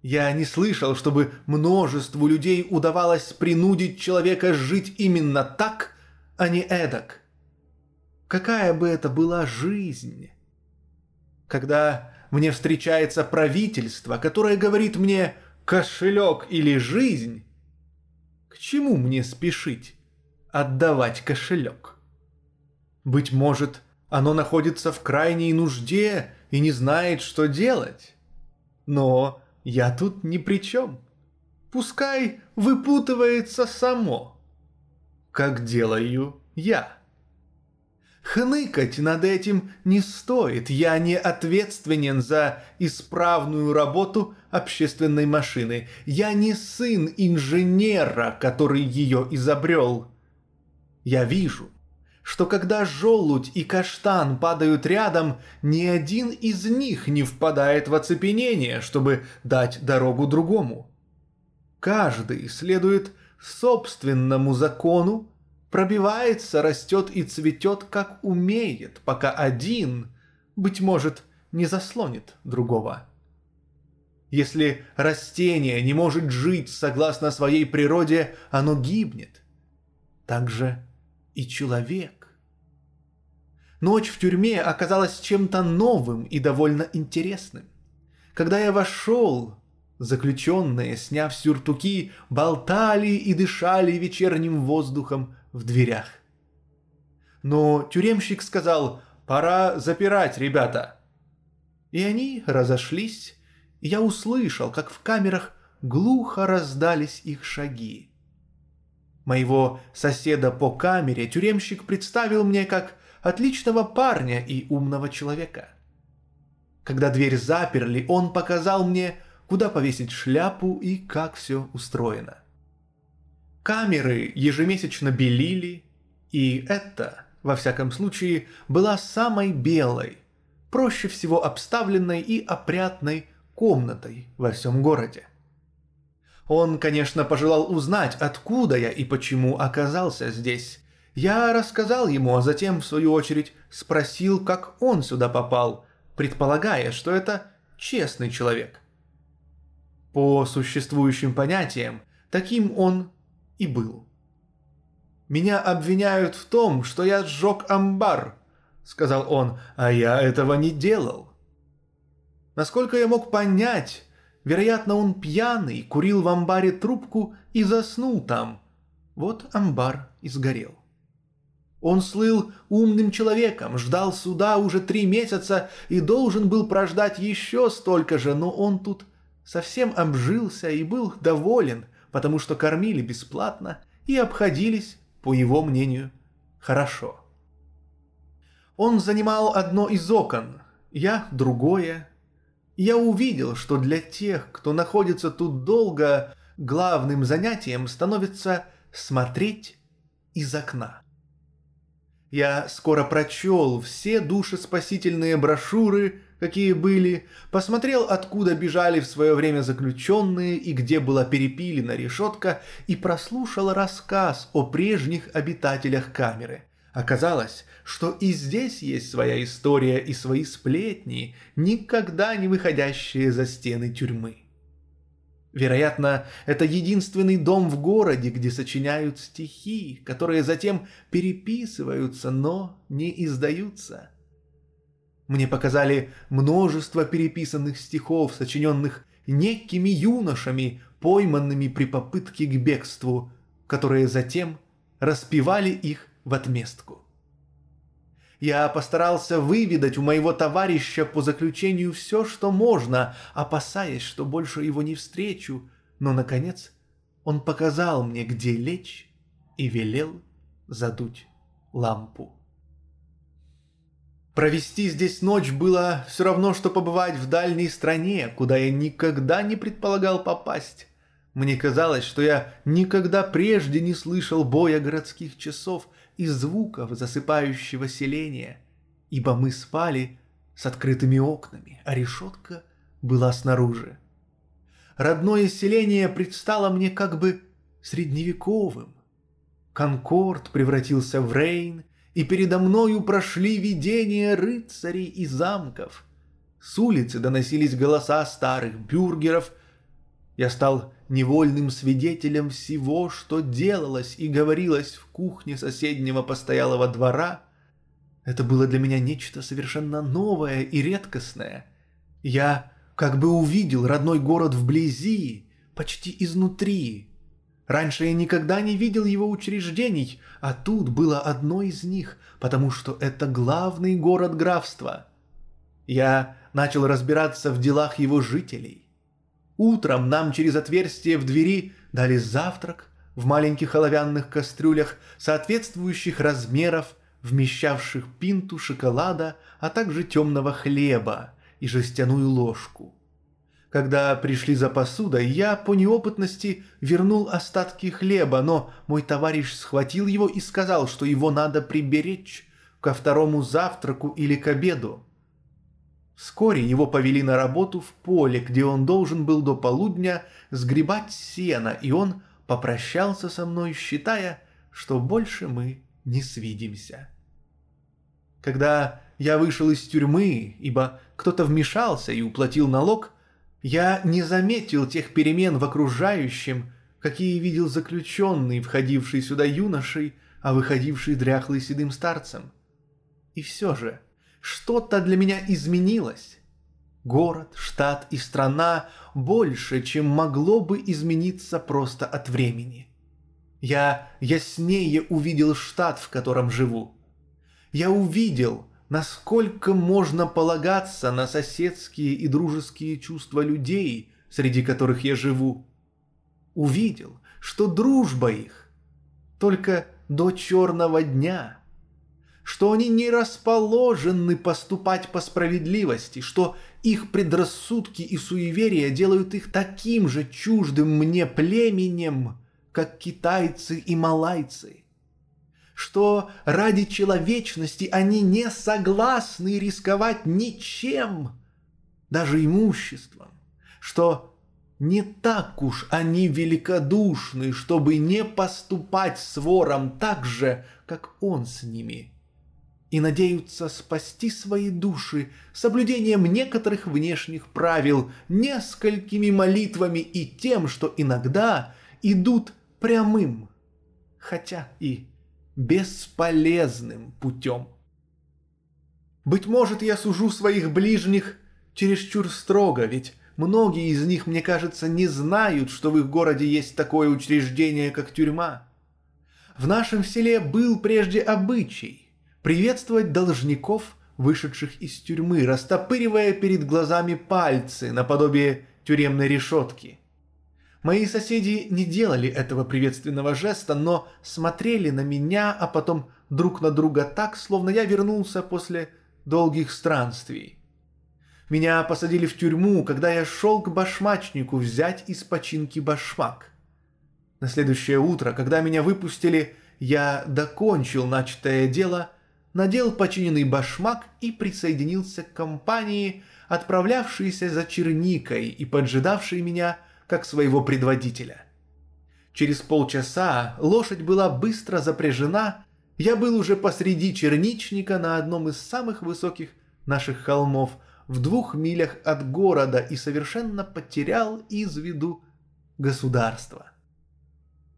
Я не слышал, чтобы множеству людей удавалось принудить человека жить именно так, а не эдак. Какая бы это была жизнь? Когда мне встречается правительство, которое говорит мне «кошелек или жизнь», к чему мне спешить отдавать кошелек. Быть может, оно находится в крайней нужде и не знает, что делать. Но я тут ни при чем. Пускай выпутывается само, как делаю я. Хныкать над этим не стоит, я не ответственен за исправную работу общественной машины. Я не сын инженера, который ее изобрел. Я вижу, что когда желудь и каштан падают рядом, ни один из них не впадает в оцепенение, чтобы дать дорогу другому. Каждый следует собственному закону, пробивается, растет и цветет, как умеет, пока один, быть может, не заслонит другого. Если растение не может жить согласно своей природе, оно гибнет. Так же и человек. Ночь в тюрьме оказалась чем-то новым и довольно интересным. Когда я вошел, заключенные, сняв сюртуки, болтали и дышали вечерним воздухом в дверях. Но тюремщик сказал «Пора запирать, ребята». И они разошлись, и я услышал, как в камерах глухо раздались их шаги. Моего соседа по камере тюремщик представил мне как отличного парня и умного человека. Когда дверь заперли, он показал мне, куда повесить шляпу и как все устроено. Камеры ежемесячно белили, и это, во всяком случае, была самой белой, проще всего обставленной и опрятной комнатой во всем городе. Он, конечно, пожелал узнать, откуда я и почему оказался здесь. Я рассказал ему, а затем, в свою очередь, спросил, как он сюда попал, предполагая, что это честный человек. По существующим понятиям, таким он и был. «Меня обвиняют в том, что я сжег амбар», — сказал он, — «а я этого не делал». Насколько я мог понять, Вероятно, он пьяный, курил в амбаре трубку и заснул там. Вот амбар и сгорел. Он слыл умным человеком, ждал суда уже три месяца и должен был прождать еще столько же, но он тут совсем обжился и был доволен, потому что кормили бесплатно и обходились, по его мнению, хорошо. Он занимал одно из окон, я другое, я увидел, что для тех, кто находится тут долго, главным занятием становится смотреть из окна. Я скоро прочел все душеспасительные брошюры, какие были, посмотрел, откуда бежали в свое время заключенные и где была перепилена решетка, и прослушал рассказ о прежних обитателях камеры – Оказалось, что и здесь есть своя история и свои сплетни, никогда не выходящие за стены тюрьмы. Вероятно, это единственный дом в городе, где сочиняют стихи, которые затем переписываются, но не издаются. Мне показали множество переписанных стихов, сочиненных некими юношами, пойманными при попытке к бегству, которые затем распевали их в отместку. Я постарался выведать у моего товарища по заключению все, что можно, опасаясь, что больше его не встречу, но, наконец, он показал мне, где лечь, и велел задуть лампу. Провести здесь ночь было все равно, что побывать в дальней стране, куда я никогда не предполагал попасть. Мне казалось, что я никогда прежде не слышал боя городских часов – и звуков засыпающего селения, ибо мы спали с открытыми окнами, а решетка была снаружи. Родное селение предстало мне как бы средневековым. Конкорд превратился в Рейн, и передо мною прошли видения рыцарей и замков. С улицы доносились голоса старых бюргеров. Я стал невольным свидетелем всего, что делалось и говорилось в кухне соседнего постоялого двора, это было для меня нечто совершенно новое и редкостное. Я как бы увидел родной город вблизи, почти изнутри. Раньше я никогда не видел его учреждений, а тут было одно из них, потому что это главный город графства. Я начал разбираться в делах его жителей. Утром нам через отверстие в двери дали завтрак в маленьких оловянных кастрюлях соответствующих размеров, вмещавших пинту шоколада, а также темного хлеба и жестяную ложку. Когда пришли за посудой, я по неопытности вернул остатки хлеба, но мой товарищ схватил его и сказал, что его надо приберечь ко второму завтраку или к обеду. Вскоре его повели на работу в поле, где он должен был до полудня сгребать сено, и он попрощался со мной, считая, что больше мы не свидимся. Когда я вышел из тюрьмы, ибо кто-то вмешался и уплатил налог, я не заметил тех перемен в окружающем, какие видел заключенный, входивший сюда юношей, а выходивший дряхлый седым старцем. И все же, что-то для меня изменилось. Город, штат и страна больше, чем могло бы измениться просто от времени. Я яснее увидел штат, в котором живу. Я увидел, насколько можно полагаться на соседские и дружеские чувства людей, среди которых я живу. Увидел, что дружба их только до черного дня, что они не расположены поступать по справедливости, что их предрассудки и суеверия делают их таким же чуждым мне племенем, как китайцы и малайцы что ради человечности они не согласны рисковать ничем, даже имуществом, что не так уж они великодушны, чтобы не поступать с вором так же, как он с ними, и надеются спасти свои души соблюдением некоторых внешних правил, несколькими молитвами и тем, что иногда идут прямым, хотя и бесполезным путем. Быть может, я сужу своих ближних чересчур строго, ведь многие из них, мне кажется, не знают, что в их городе есть такое учреждение, как тюрьма. В нашем селе был прежде обычай приветствовать должников, вышедших из тюрьмы, растопыривая перед глазами пальцы наподобие тюремной решетки – Мои соседи не делали этого приветственного жеста, но смотрели на меня, а потом друг на друга так, словно я вернулся после долгих странствий. Меня посадили в тюрьму, когда я шел к башмачнику взять из починки башмак. На следующее утро, когда меня выпустили, я докончил начатое дело, надел починенный башмак и присоединился к компании, отправлявшейся за черникой и поджидавшей меня – как своего предводителя. Через полчаса лошадь была быстро запряжена, я был уже посреди черничника на одном из самых высоких наших холмов в двух милях от города и совершенно потерял из виду государство.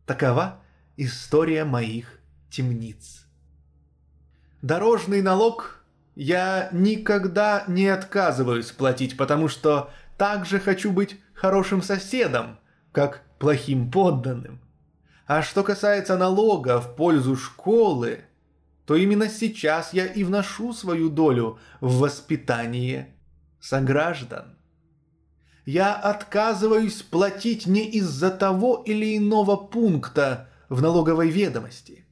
Такова история моих темниц. Дорожный налог я никогда не отказываюсь платить, потому что также хочу быть хорошим соседом, как плохим подданным. А что касается налога в пользу школы, то именно сейчас я и вношу свою долю в воспитание сограждан. Я отказываюсь платить не из-за того или иного пункта в налоговой ведомости.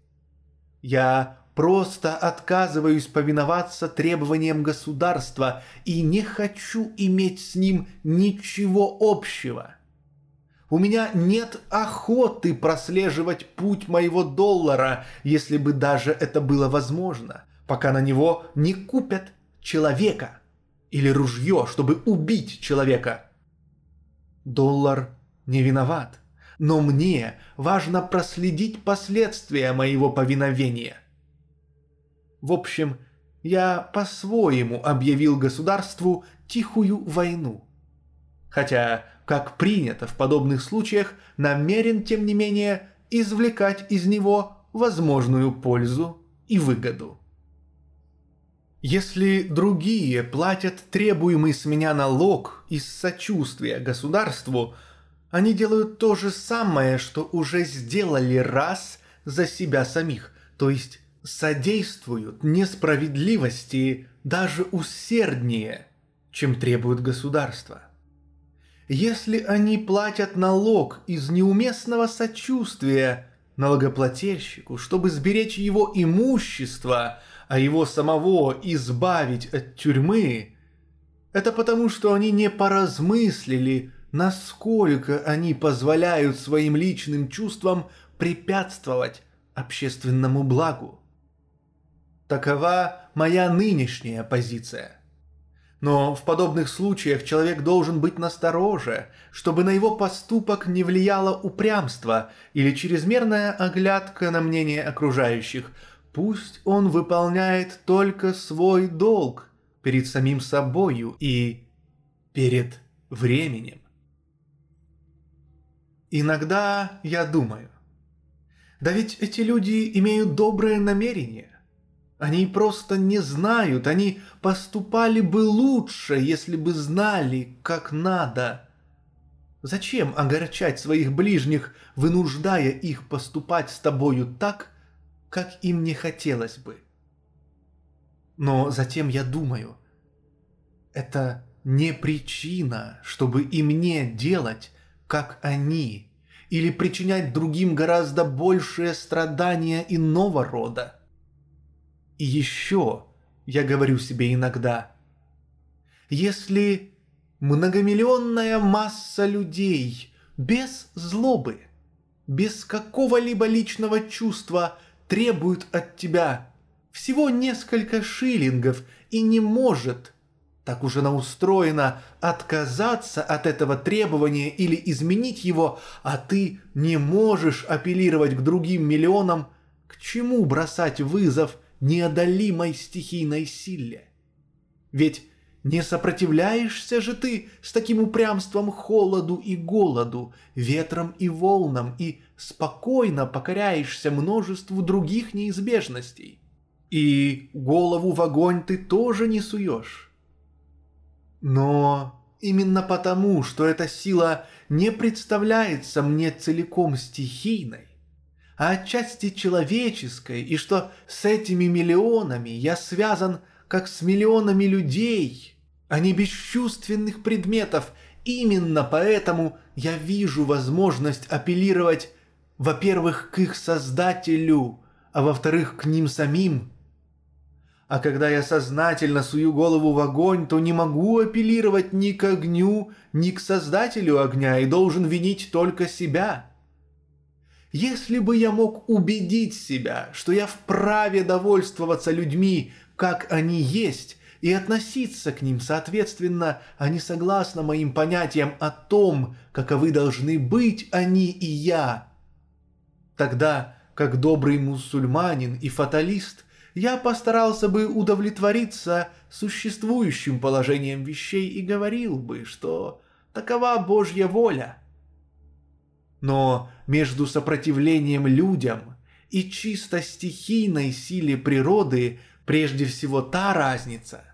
Я просто отказываюсь повиноваться требованиям государства и не хочу иметь с ним ничего общего. У меня нет охоты прослеживать путь моего доллара, если бы даже это было возможно, пока на него не купят человека или ружье, чтобы убить человека. Доллар не виноват, но мне важно проследить последствия моего повиновения. В общем, я по-своему объявил государству тихую войну. Хотя, как принято в подобных случаях, намерен, тем не менее, извлекать из него возможную пользу и выгоду. Если другие платят требуемый с меня налог из сочувствия государству, Они делают то же самое, что уже сделали раз за себя самих, то есть содействуют несправедливости даже усерднее, чем требует государство. Если они платят налог из неуместного сочувствия налогоплательщику, чтобы сберечь его имущество, а его самого избавить от тюрьмы, это потому, что они не поразмыслили, насколько они позволяют своим личным чувствам препятствовать общественному благу. Такова моя нынешняя позиция. Но в подобных случаях человек должен быть настороже, чтобы на его поступок не влияло упрямство или чрезмерная оглядка на мнение окружающих. Пусть он выполняет только свой долг перед самим собою и перед временем. Иногда я думаю, да ведь эти люди имеют добрые намерения. Они просто не знают, они поступали бы лучше, если бы знали, как надо. Зачем огорчать своих ближних, вынуждая их поступать с тобою так, как им не хотелось бы? Но затем я думаю, это не причина, чтобы и мне делать, как они, или причинять другим гораздо большее страдания иного рода. И еще я говорю себе иногда, если многомиллионная масса людей без злобы, без какого-либо личного чувства требует от тебя всего несколько шиллингов и не может, так уж она устроена, отказаться от этого требования или изменить его, а ты не можешь апеллировать к другим миллионам, к чему бросать вызов неодолимой стихийной силе. Ведь не сопротивляешься же ты с таким упрямством холоду и голоду, ветрам и волнам, и спокойно покоряешься множеству других неизбежностей. И голову в огонь ты тоже не суешь. Но именно потому, что эта сила не представляется мне целиком стихийной, а отчасти человеческой, и что с этими миллионами я связан как с миллионами людей, а не бесчувственных предметов. Именно поэтому я вижу возможность апеллировать, во-первых, к их создателю, а во-вторых, к ним самим. А когда я сознательно сую голову в огонь, то не могу апеллировать ни к огню, ни к создателю огня и должен винить только себя. Если бы я мог убедить себя, что я вправе довольствоваться людьми, как они есть, и относиться к ним соответственно, а не согласно моим понятиям о том, каковы должны быть они и я, тогда, как добрый мусульманин и фаталист, я постарался бы удовлетвориться существующим положением вещей и говорил бы, что такова Божья воля – но между сопротивлением людям и чисто стихийной силе природы прежде всего та разница,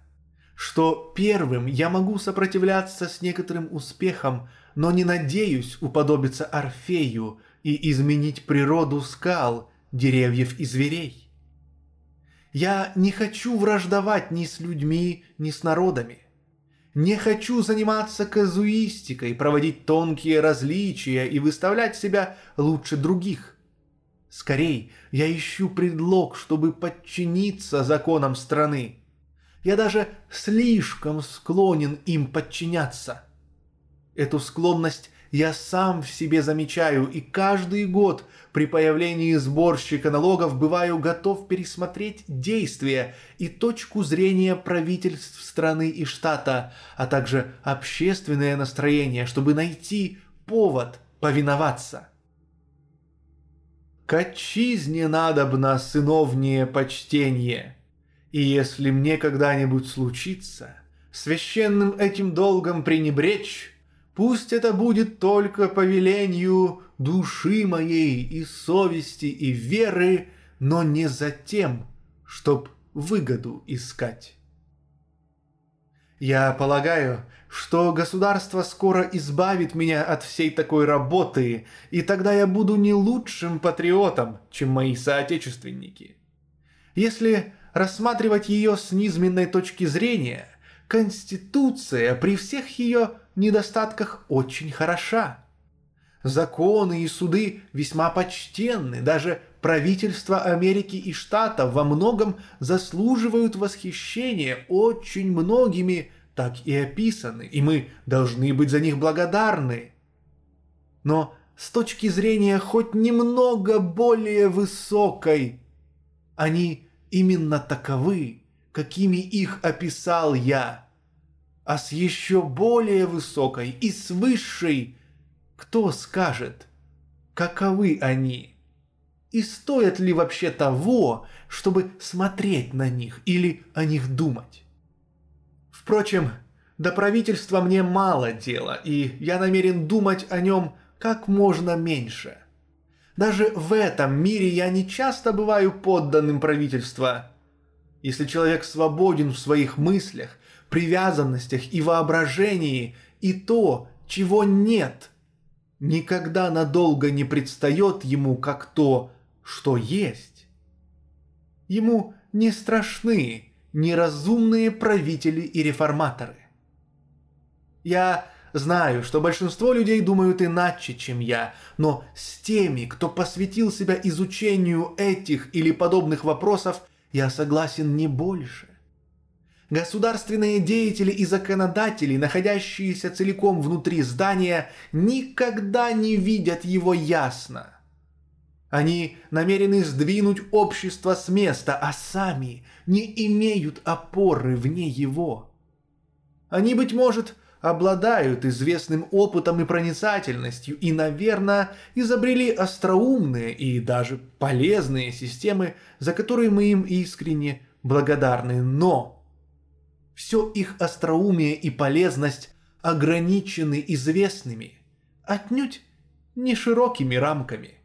что первым я могу сопротивляться с некоторым успехом, но не надеюсь уподобиться Орфею и изменить природу скал, деревьев и зверей. Я не хочу враждовать ни с людьми, ни с народами – не хочу заниматься казуистикой, проводить тонкие различия и выставлять себя лучше других. Скорей, я ищу предлог, чтобы подчиниться законам страны. Я даже слишком склонен им подчиняться. Эту склонность я сам в себе замечаю, и каждый год при появлении сборщика налогов бываю готов пересмотреть действия и точку зрения правительств страны и штата, а также общественное настроение, чтобы найти повод повиноваться. К отчизне надобно сыновнее почтение, и если мне когда-нибудь случится священным этим долгом пренебречь, Пусть это будет только по велению души моей и совести и веры, но не за тем, чтоб выгоду искать. Я полагаю, что государство скоро избавит меня от всей такой работы, и тогда я буду не лучшим патриотом, чем мои соотечественники. Если рассматривать ее с низменной точки зрения, Конституция при всех ее недостатках очень хороша. Законы и суды весьма почтенны, даже правительства Америки и Штатов во многом заслуживают восхищения очень многими так и описаны, и мы должны быть за них благодарны. Но с точки зрения хоть немного более высокой, они именно таковы, какими их описал я. А с еще более высокой и с высшей, кто скажет, каковы они? И стоят ли вообще того, чтобы смотреть на них или о них думать? Впрочем, до правительства мне мало дела, и я намерен думать о нем как можно меньше. Даже в этом мире я не часто бываю подданным правительства. Если человек свободен в своих мыслях, привязанностях и воображении, и то, чего нет, никогда надолго не предстает ему как то, что есть. Ему не страшны неразумные правители и реформаторы. Я знаю, что большинство людей думают иначе, чем я, но с теми, кто посвятил себя изучению этих или подобных вопросов, я согласен не больше. Государственные деятели и законодатели, находящиеся целиком внутри здания, никогда не видят его ясно – они намерены сдвинуть общество с места, а сами не имеют опоры вне его. Они, быть может, обладают известным опытом и проницательностью и, наверное, изобрели остроумные и даже полезные системы, за которые мы им искренне благодарны. Но все их остроумие и полезность ограничены известными, отнюдь не широкими рамками.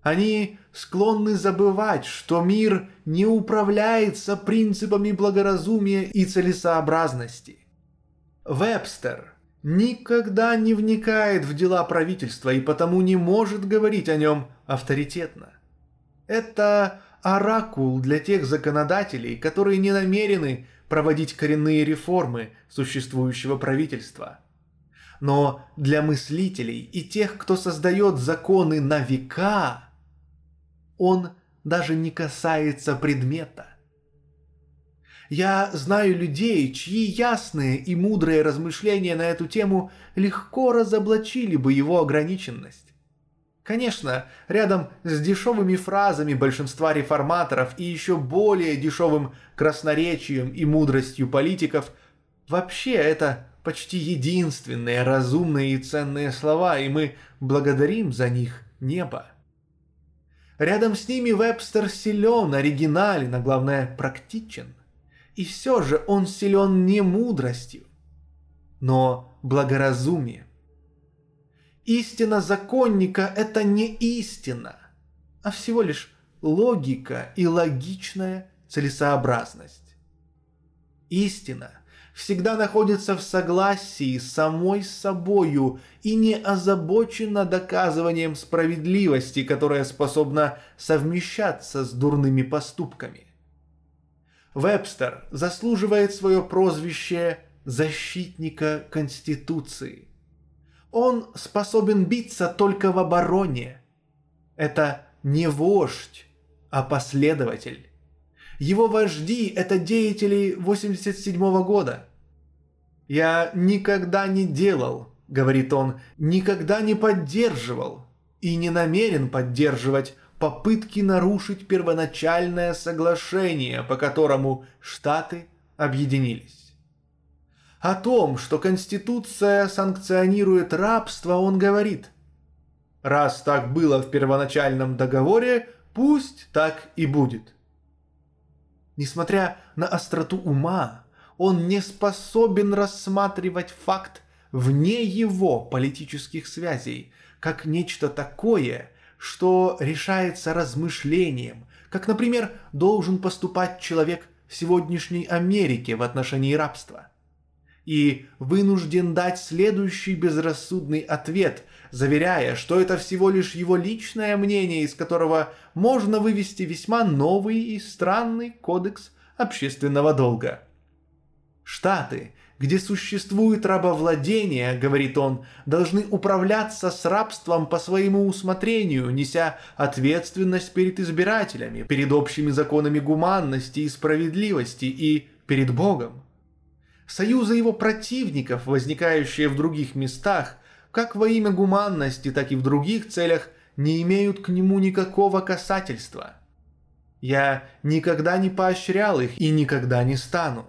Они склонны забывать, что мир не управляется принципами благоразумия и целесообразности. Вебстер никогда не вникает в дела правительства и потому не может говорить о нем авторитетно. Это оракул для тех законодателей, которые не намерены проводить коренные реформы существующего правительства. Но для мыслителей и тех, кто создает законы на века – он даже не касается предмета. Я знаю людей, чьи ясные и мудрые размышления на эту тему легко разоблачили бы его ограниченность. Конечно, рядом с дешевыми фразами большинства реформаторов и еще более дешевым красноречием и мудростью политиков, вообще это почти единственные разумные и ценные слова, и мы благодарим за них небо. Рядом с ними Вебстер силен, оригинален, а главное практичен. И все же он силен не мудростью, но благоразумием. Истина законника – это не истина, а всего лишь логика и логичная целесообразность. Истина всегда находится в согласии с самой собою и не озабочена доказыванием справедливости, которая способна совмещаться с дурными поступками. Вебстер заслуживает свое прозвище «защитника Конституции». Он способен биться только в обороне. Это не вождь, а последователь. Его вожди – это деятели 87 -го года. «Я никогда не делал», – говорит он, – «никогда не поддерживал и не намерен поддерживать попытки нарушить первоначальное соглашение, по которому Штаты объединились. О том, что Конституция санкционирует рабство, он говорит. Раз так было в первоначальном договоре, пусть так и будет. Несмотря на остроту ума, он не способен рассматривать факт вне его политических связей, как нечто такое, что решается размышлением, как, например, должен поступать человек в сегодняшней Америке в отношении рабства. И вынужден дать следующий безрассудный ответ, заверяя, что это всего лишь его личное мнение, из которого можно вывести весьма новый и странный кодекс общественного долга. Штаты, где существует рабовладение, говорит он, должны управляться с рабством по своему усмотрению, неся ответственность перед избирателями, перед общими законами гуманности и справедливости и перед Богом. Союзы его противников, возникающие в других местах, как во имя гуманности, так и в других целях, не имеют к нему никакого касательства. Я никогда не поощрял их и никогда не стану.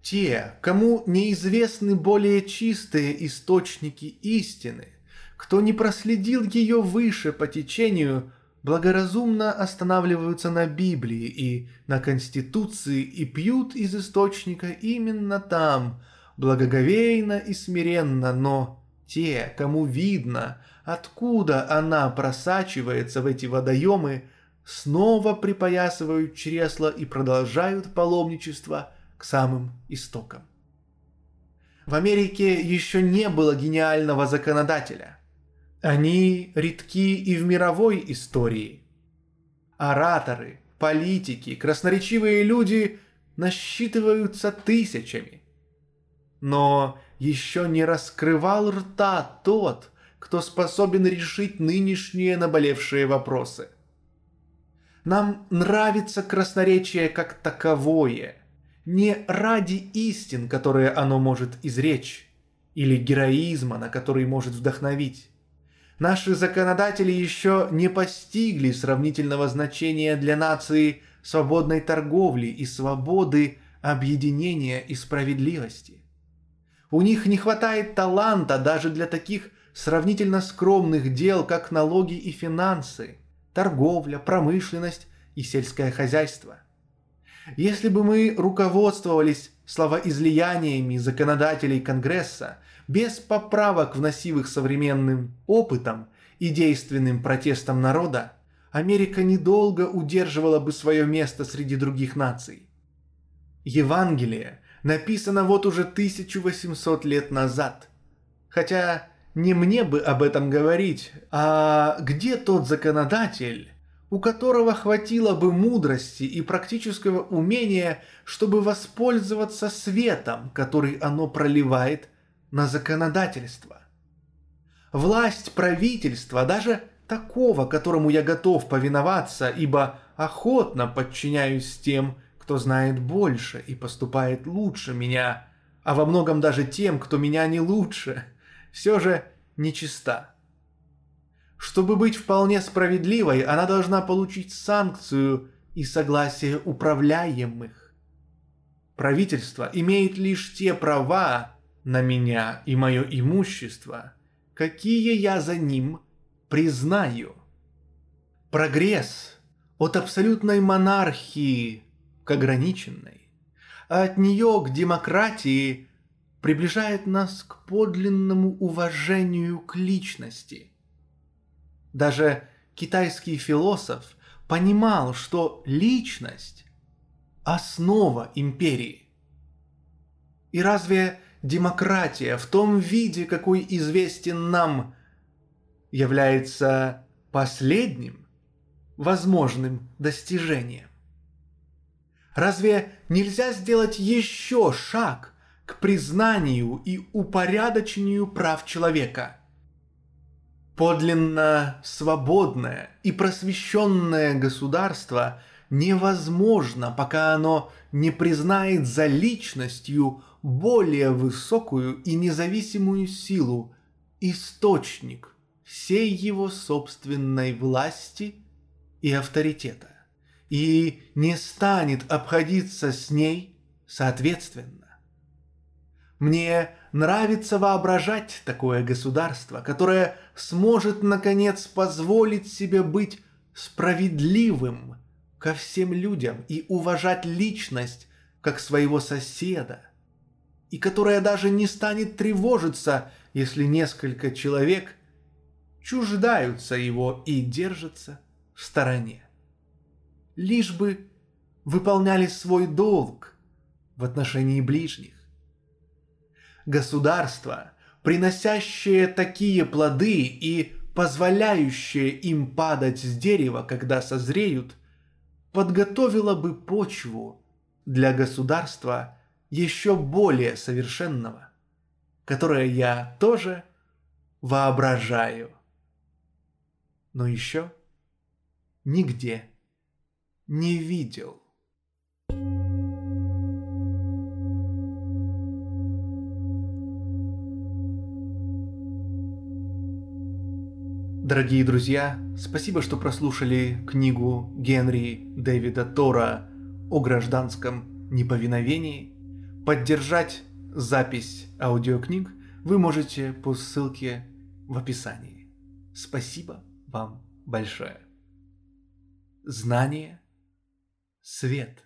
Те, кому неизвестны более чистые источники истины, кто не проследил ее выше по течению, благоразумно останавливаются на Библии и на Конституции и пьют из источника именно там, благоговейно и смиренно, но те, кому видно, откуда она просачивается в эти водоемы, снова припоясывают чресла и продолжают паломничество – к самым истокам. В Америке еще не было гениального законодателя. Они редки и в мировой истории. Ораторы, политики, красноречивые люди насчитываются тысячами. Но еще не раскрывал рта тот, кто способен решить нынешние наболевшие вопросы. Нам нравится красноречие как таковое – не ради истин, которые оно может изречь, или героизма, на который может вдохновить. Наши законодатели еще не постигли сравнительного значения для нации свободной торговли и свободы объединения и справедливости. У них не хватает таланта даже для таких сравнительно скромных дел, как налоги и финансы, торговля, промышленность и сельское хозяйство. Если бы мы руководствовались словоизлияниями законодателей Конгресса, без поправок, вносимых современным опытом и действенным протестом народа, Америка недолго удерживала бы свое место среди других наций. Евангелие написано вот уже 1800 лет назад. Хотя не мне бы об этом говорить, а где тот законодатель, у которого хватило бы мудрости и практического умения, чтобы воспользоваться светом, который оно проливает на законодательство. Власть правительства, даже такого, которому я готов повиноваться, ибо охотно подчиняюсь тем, кто знает больше и поступает лучше меня, а во многом даже тем, кто меня не лучше, все же нечиста. Чтобы быть вполне справедливой, она должна получить санкцию и согласие управляемых. Правительство имеет лишь те права на меня и мое имущество, какие я за ним признаю. Прогресс от абсолютной монархии к ограниченной, а от нее к демократии приближает нас к подлинному уважению к личности – даже китайский философ понимал, что личность – основа империи. И разве демократия в том виде, какой известен нам, является последним возможным достижением? Разве нельзя сделать еще шаг к признанию и упорядочению прав человека – Подлинно свободное и просвещенное государство невозможно, пока оно не признает за личностью более высокую и независимую силу, источник всей его собственной власти и авторитета, и не станет обходиться с ней соответственно. Мне нравится воображать такое государство, которое сможет, наконец, позволить себе быть справедливым ко всем людям и уважать личность как своего соседа, и которое даже не станет тревожиться, если несколько человек чуждаются его и держатся в стороне. Лишь бы выполняли свой долг в отношении ближних Государство, приносящее такие плоды и позволяющее им падать с дерева, когда созреют, подготовило бы почву для государства еще более совершенного, которое я тоже воображаю. Но еще нигде не видел. Дорогие друзья, спасибо, что прослушали книгу Генри Дэвида Тора о гражданском неповиновении. Поддержать запись аудиокниг вы можете по ссылке в описании. Спасибо вам большое. Знание – свет –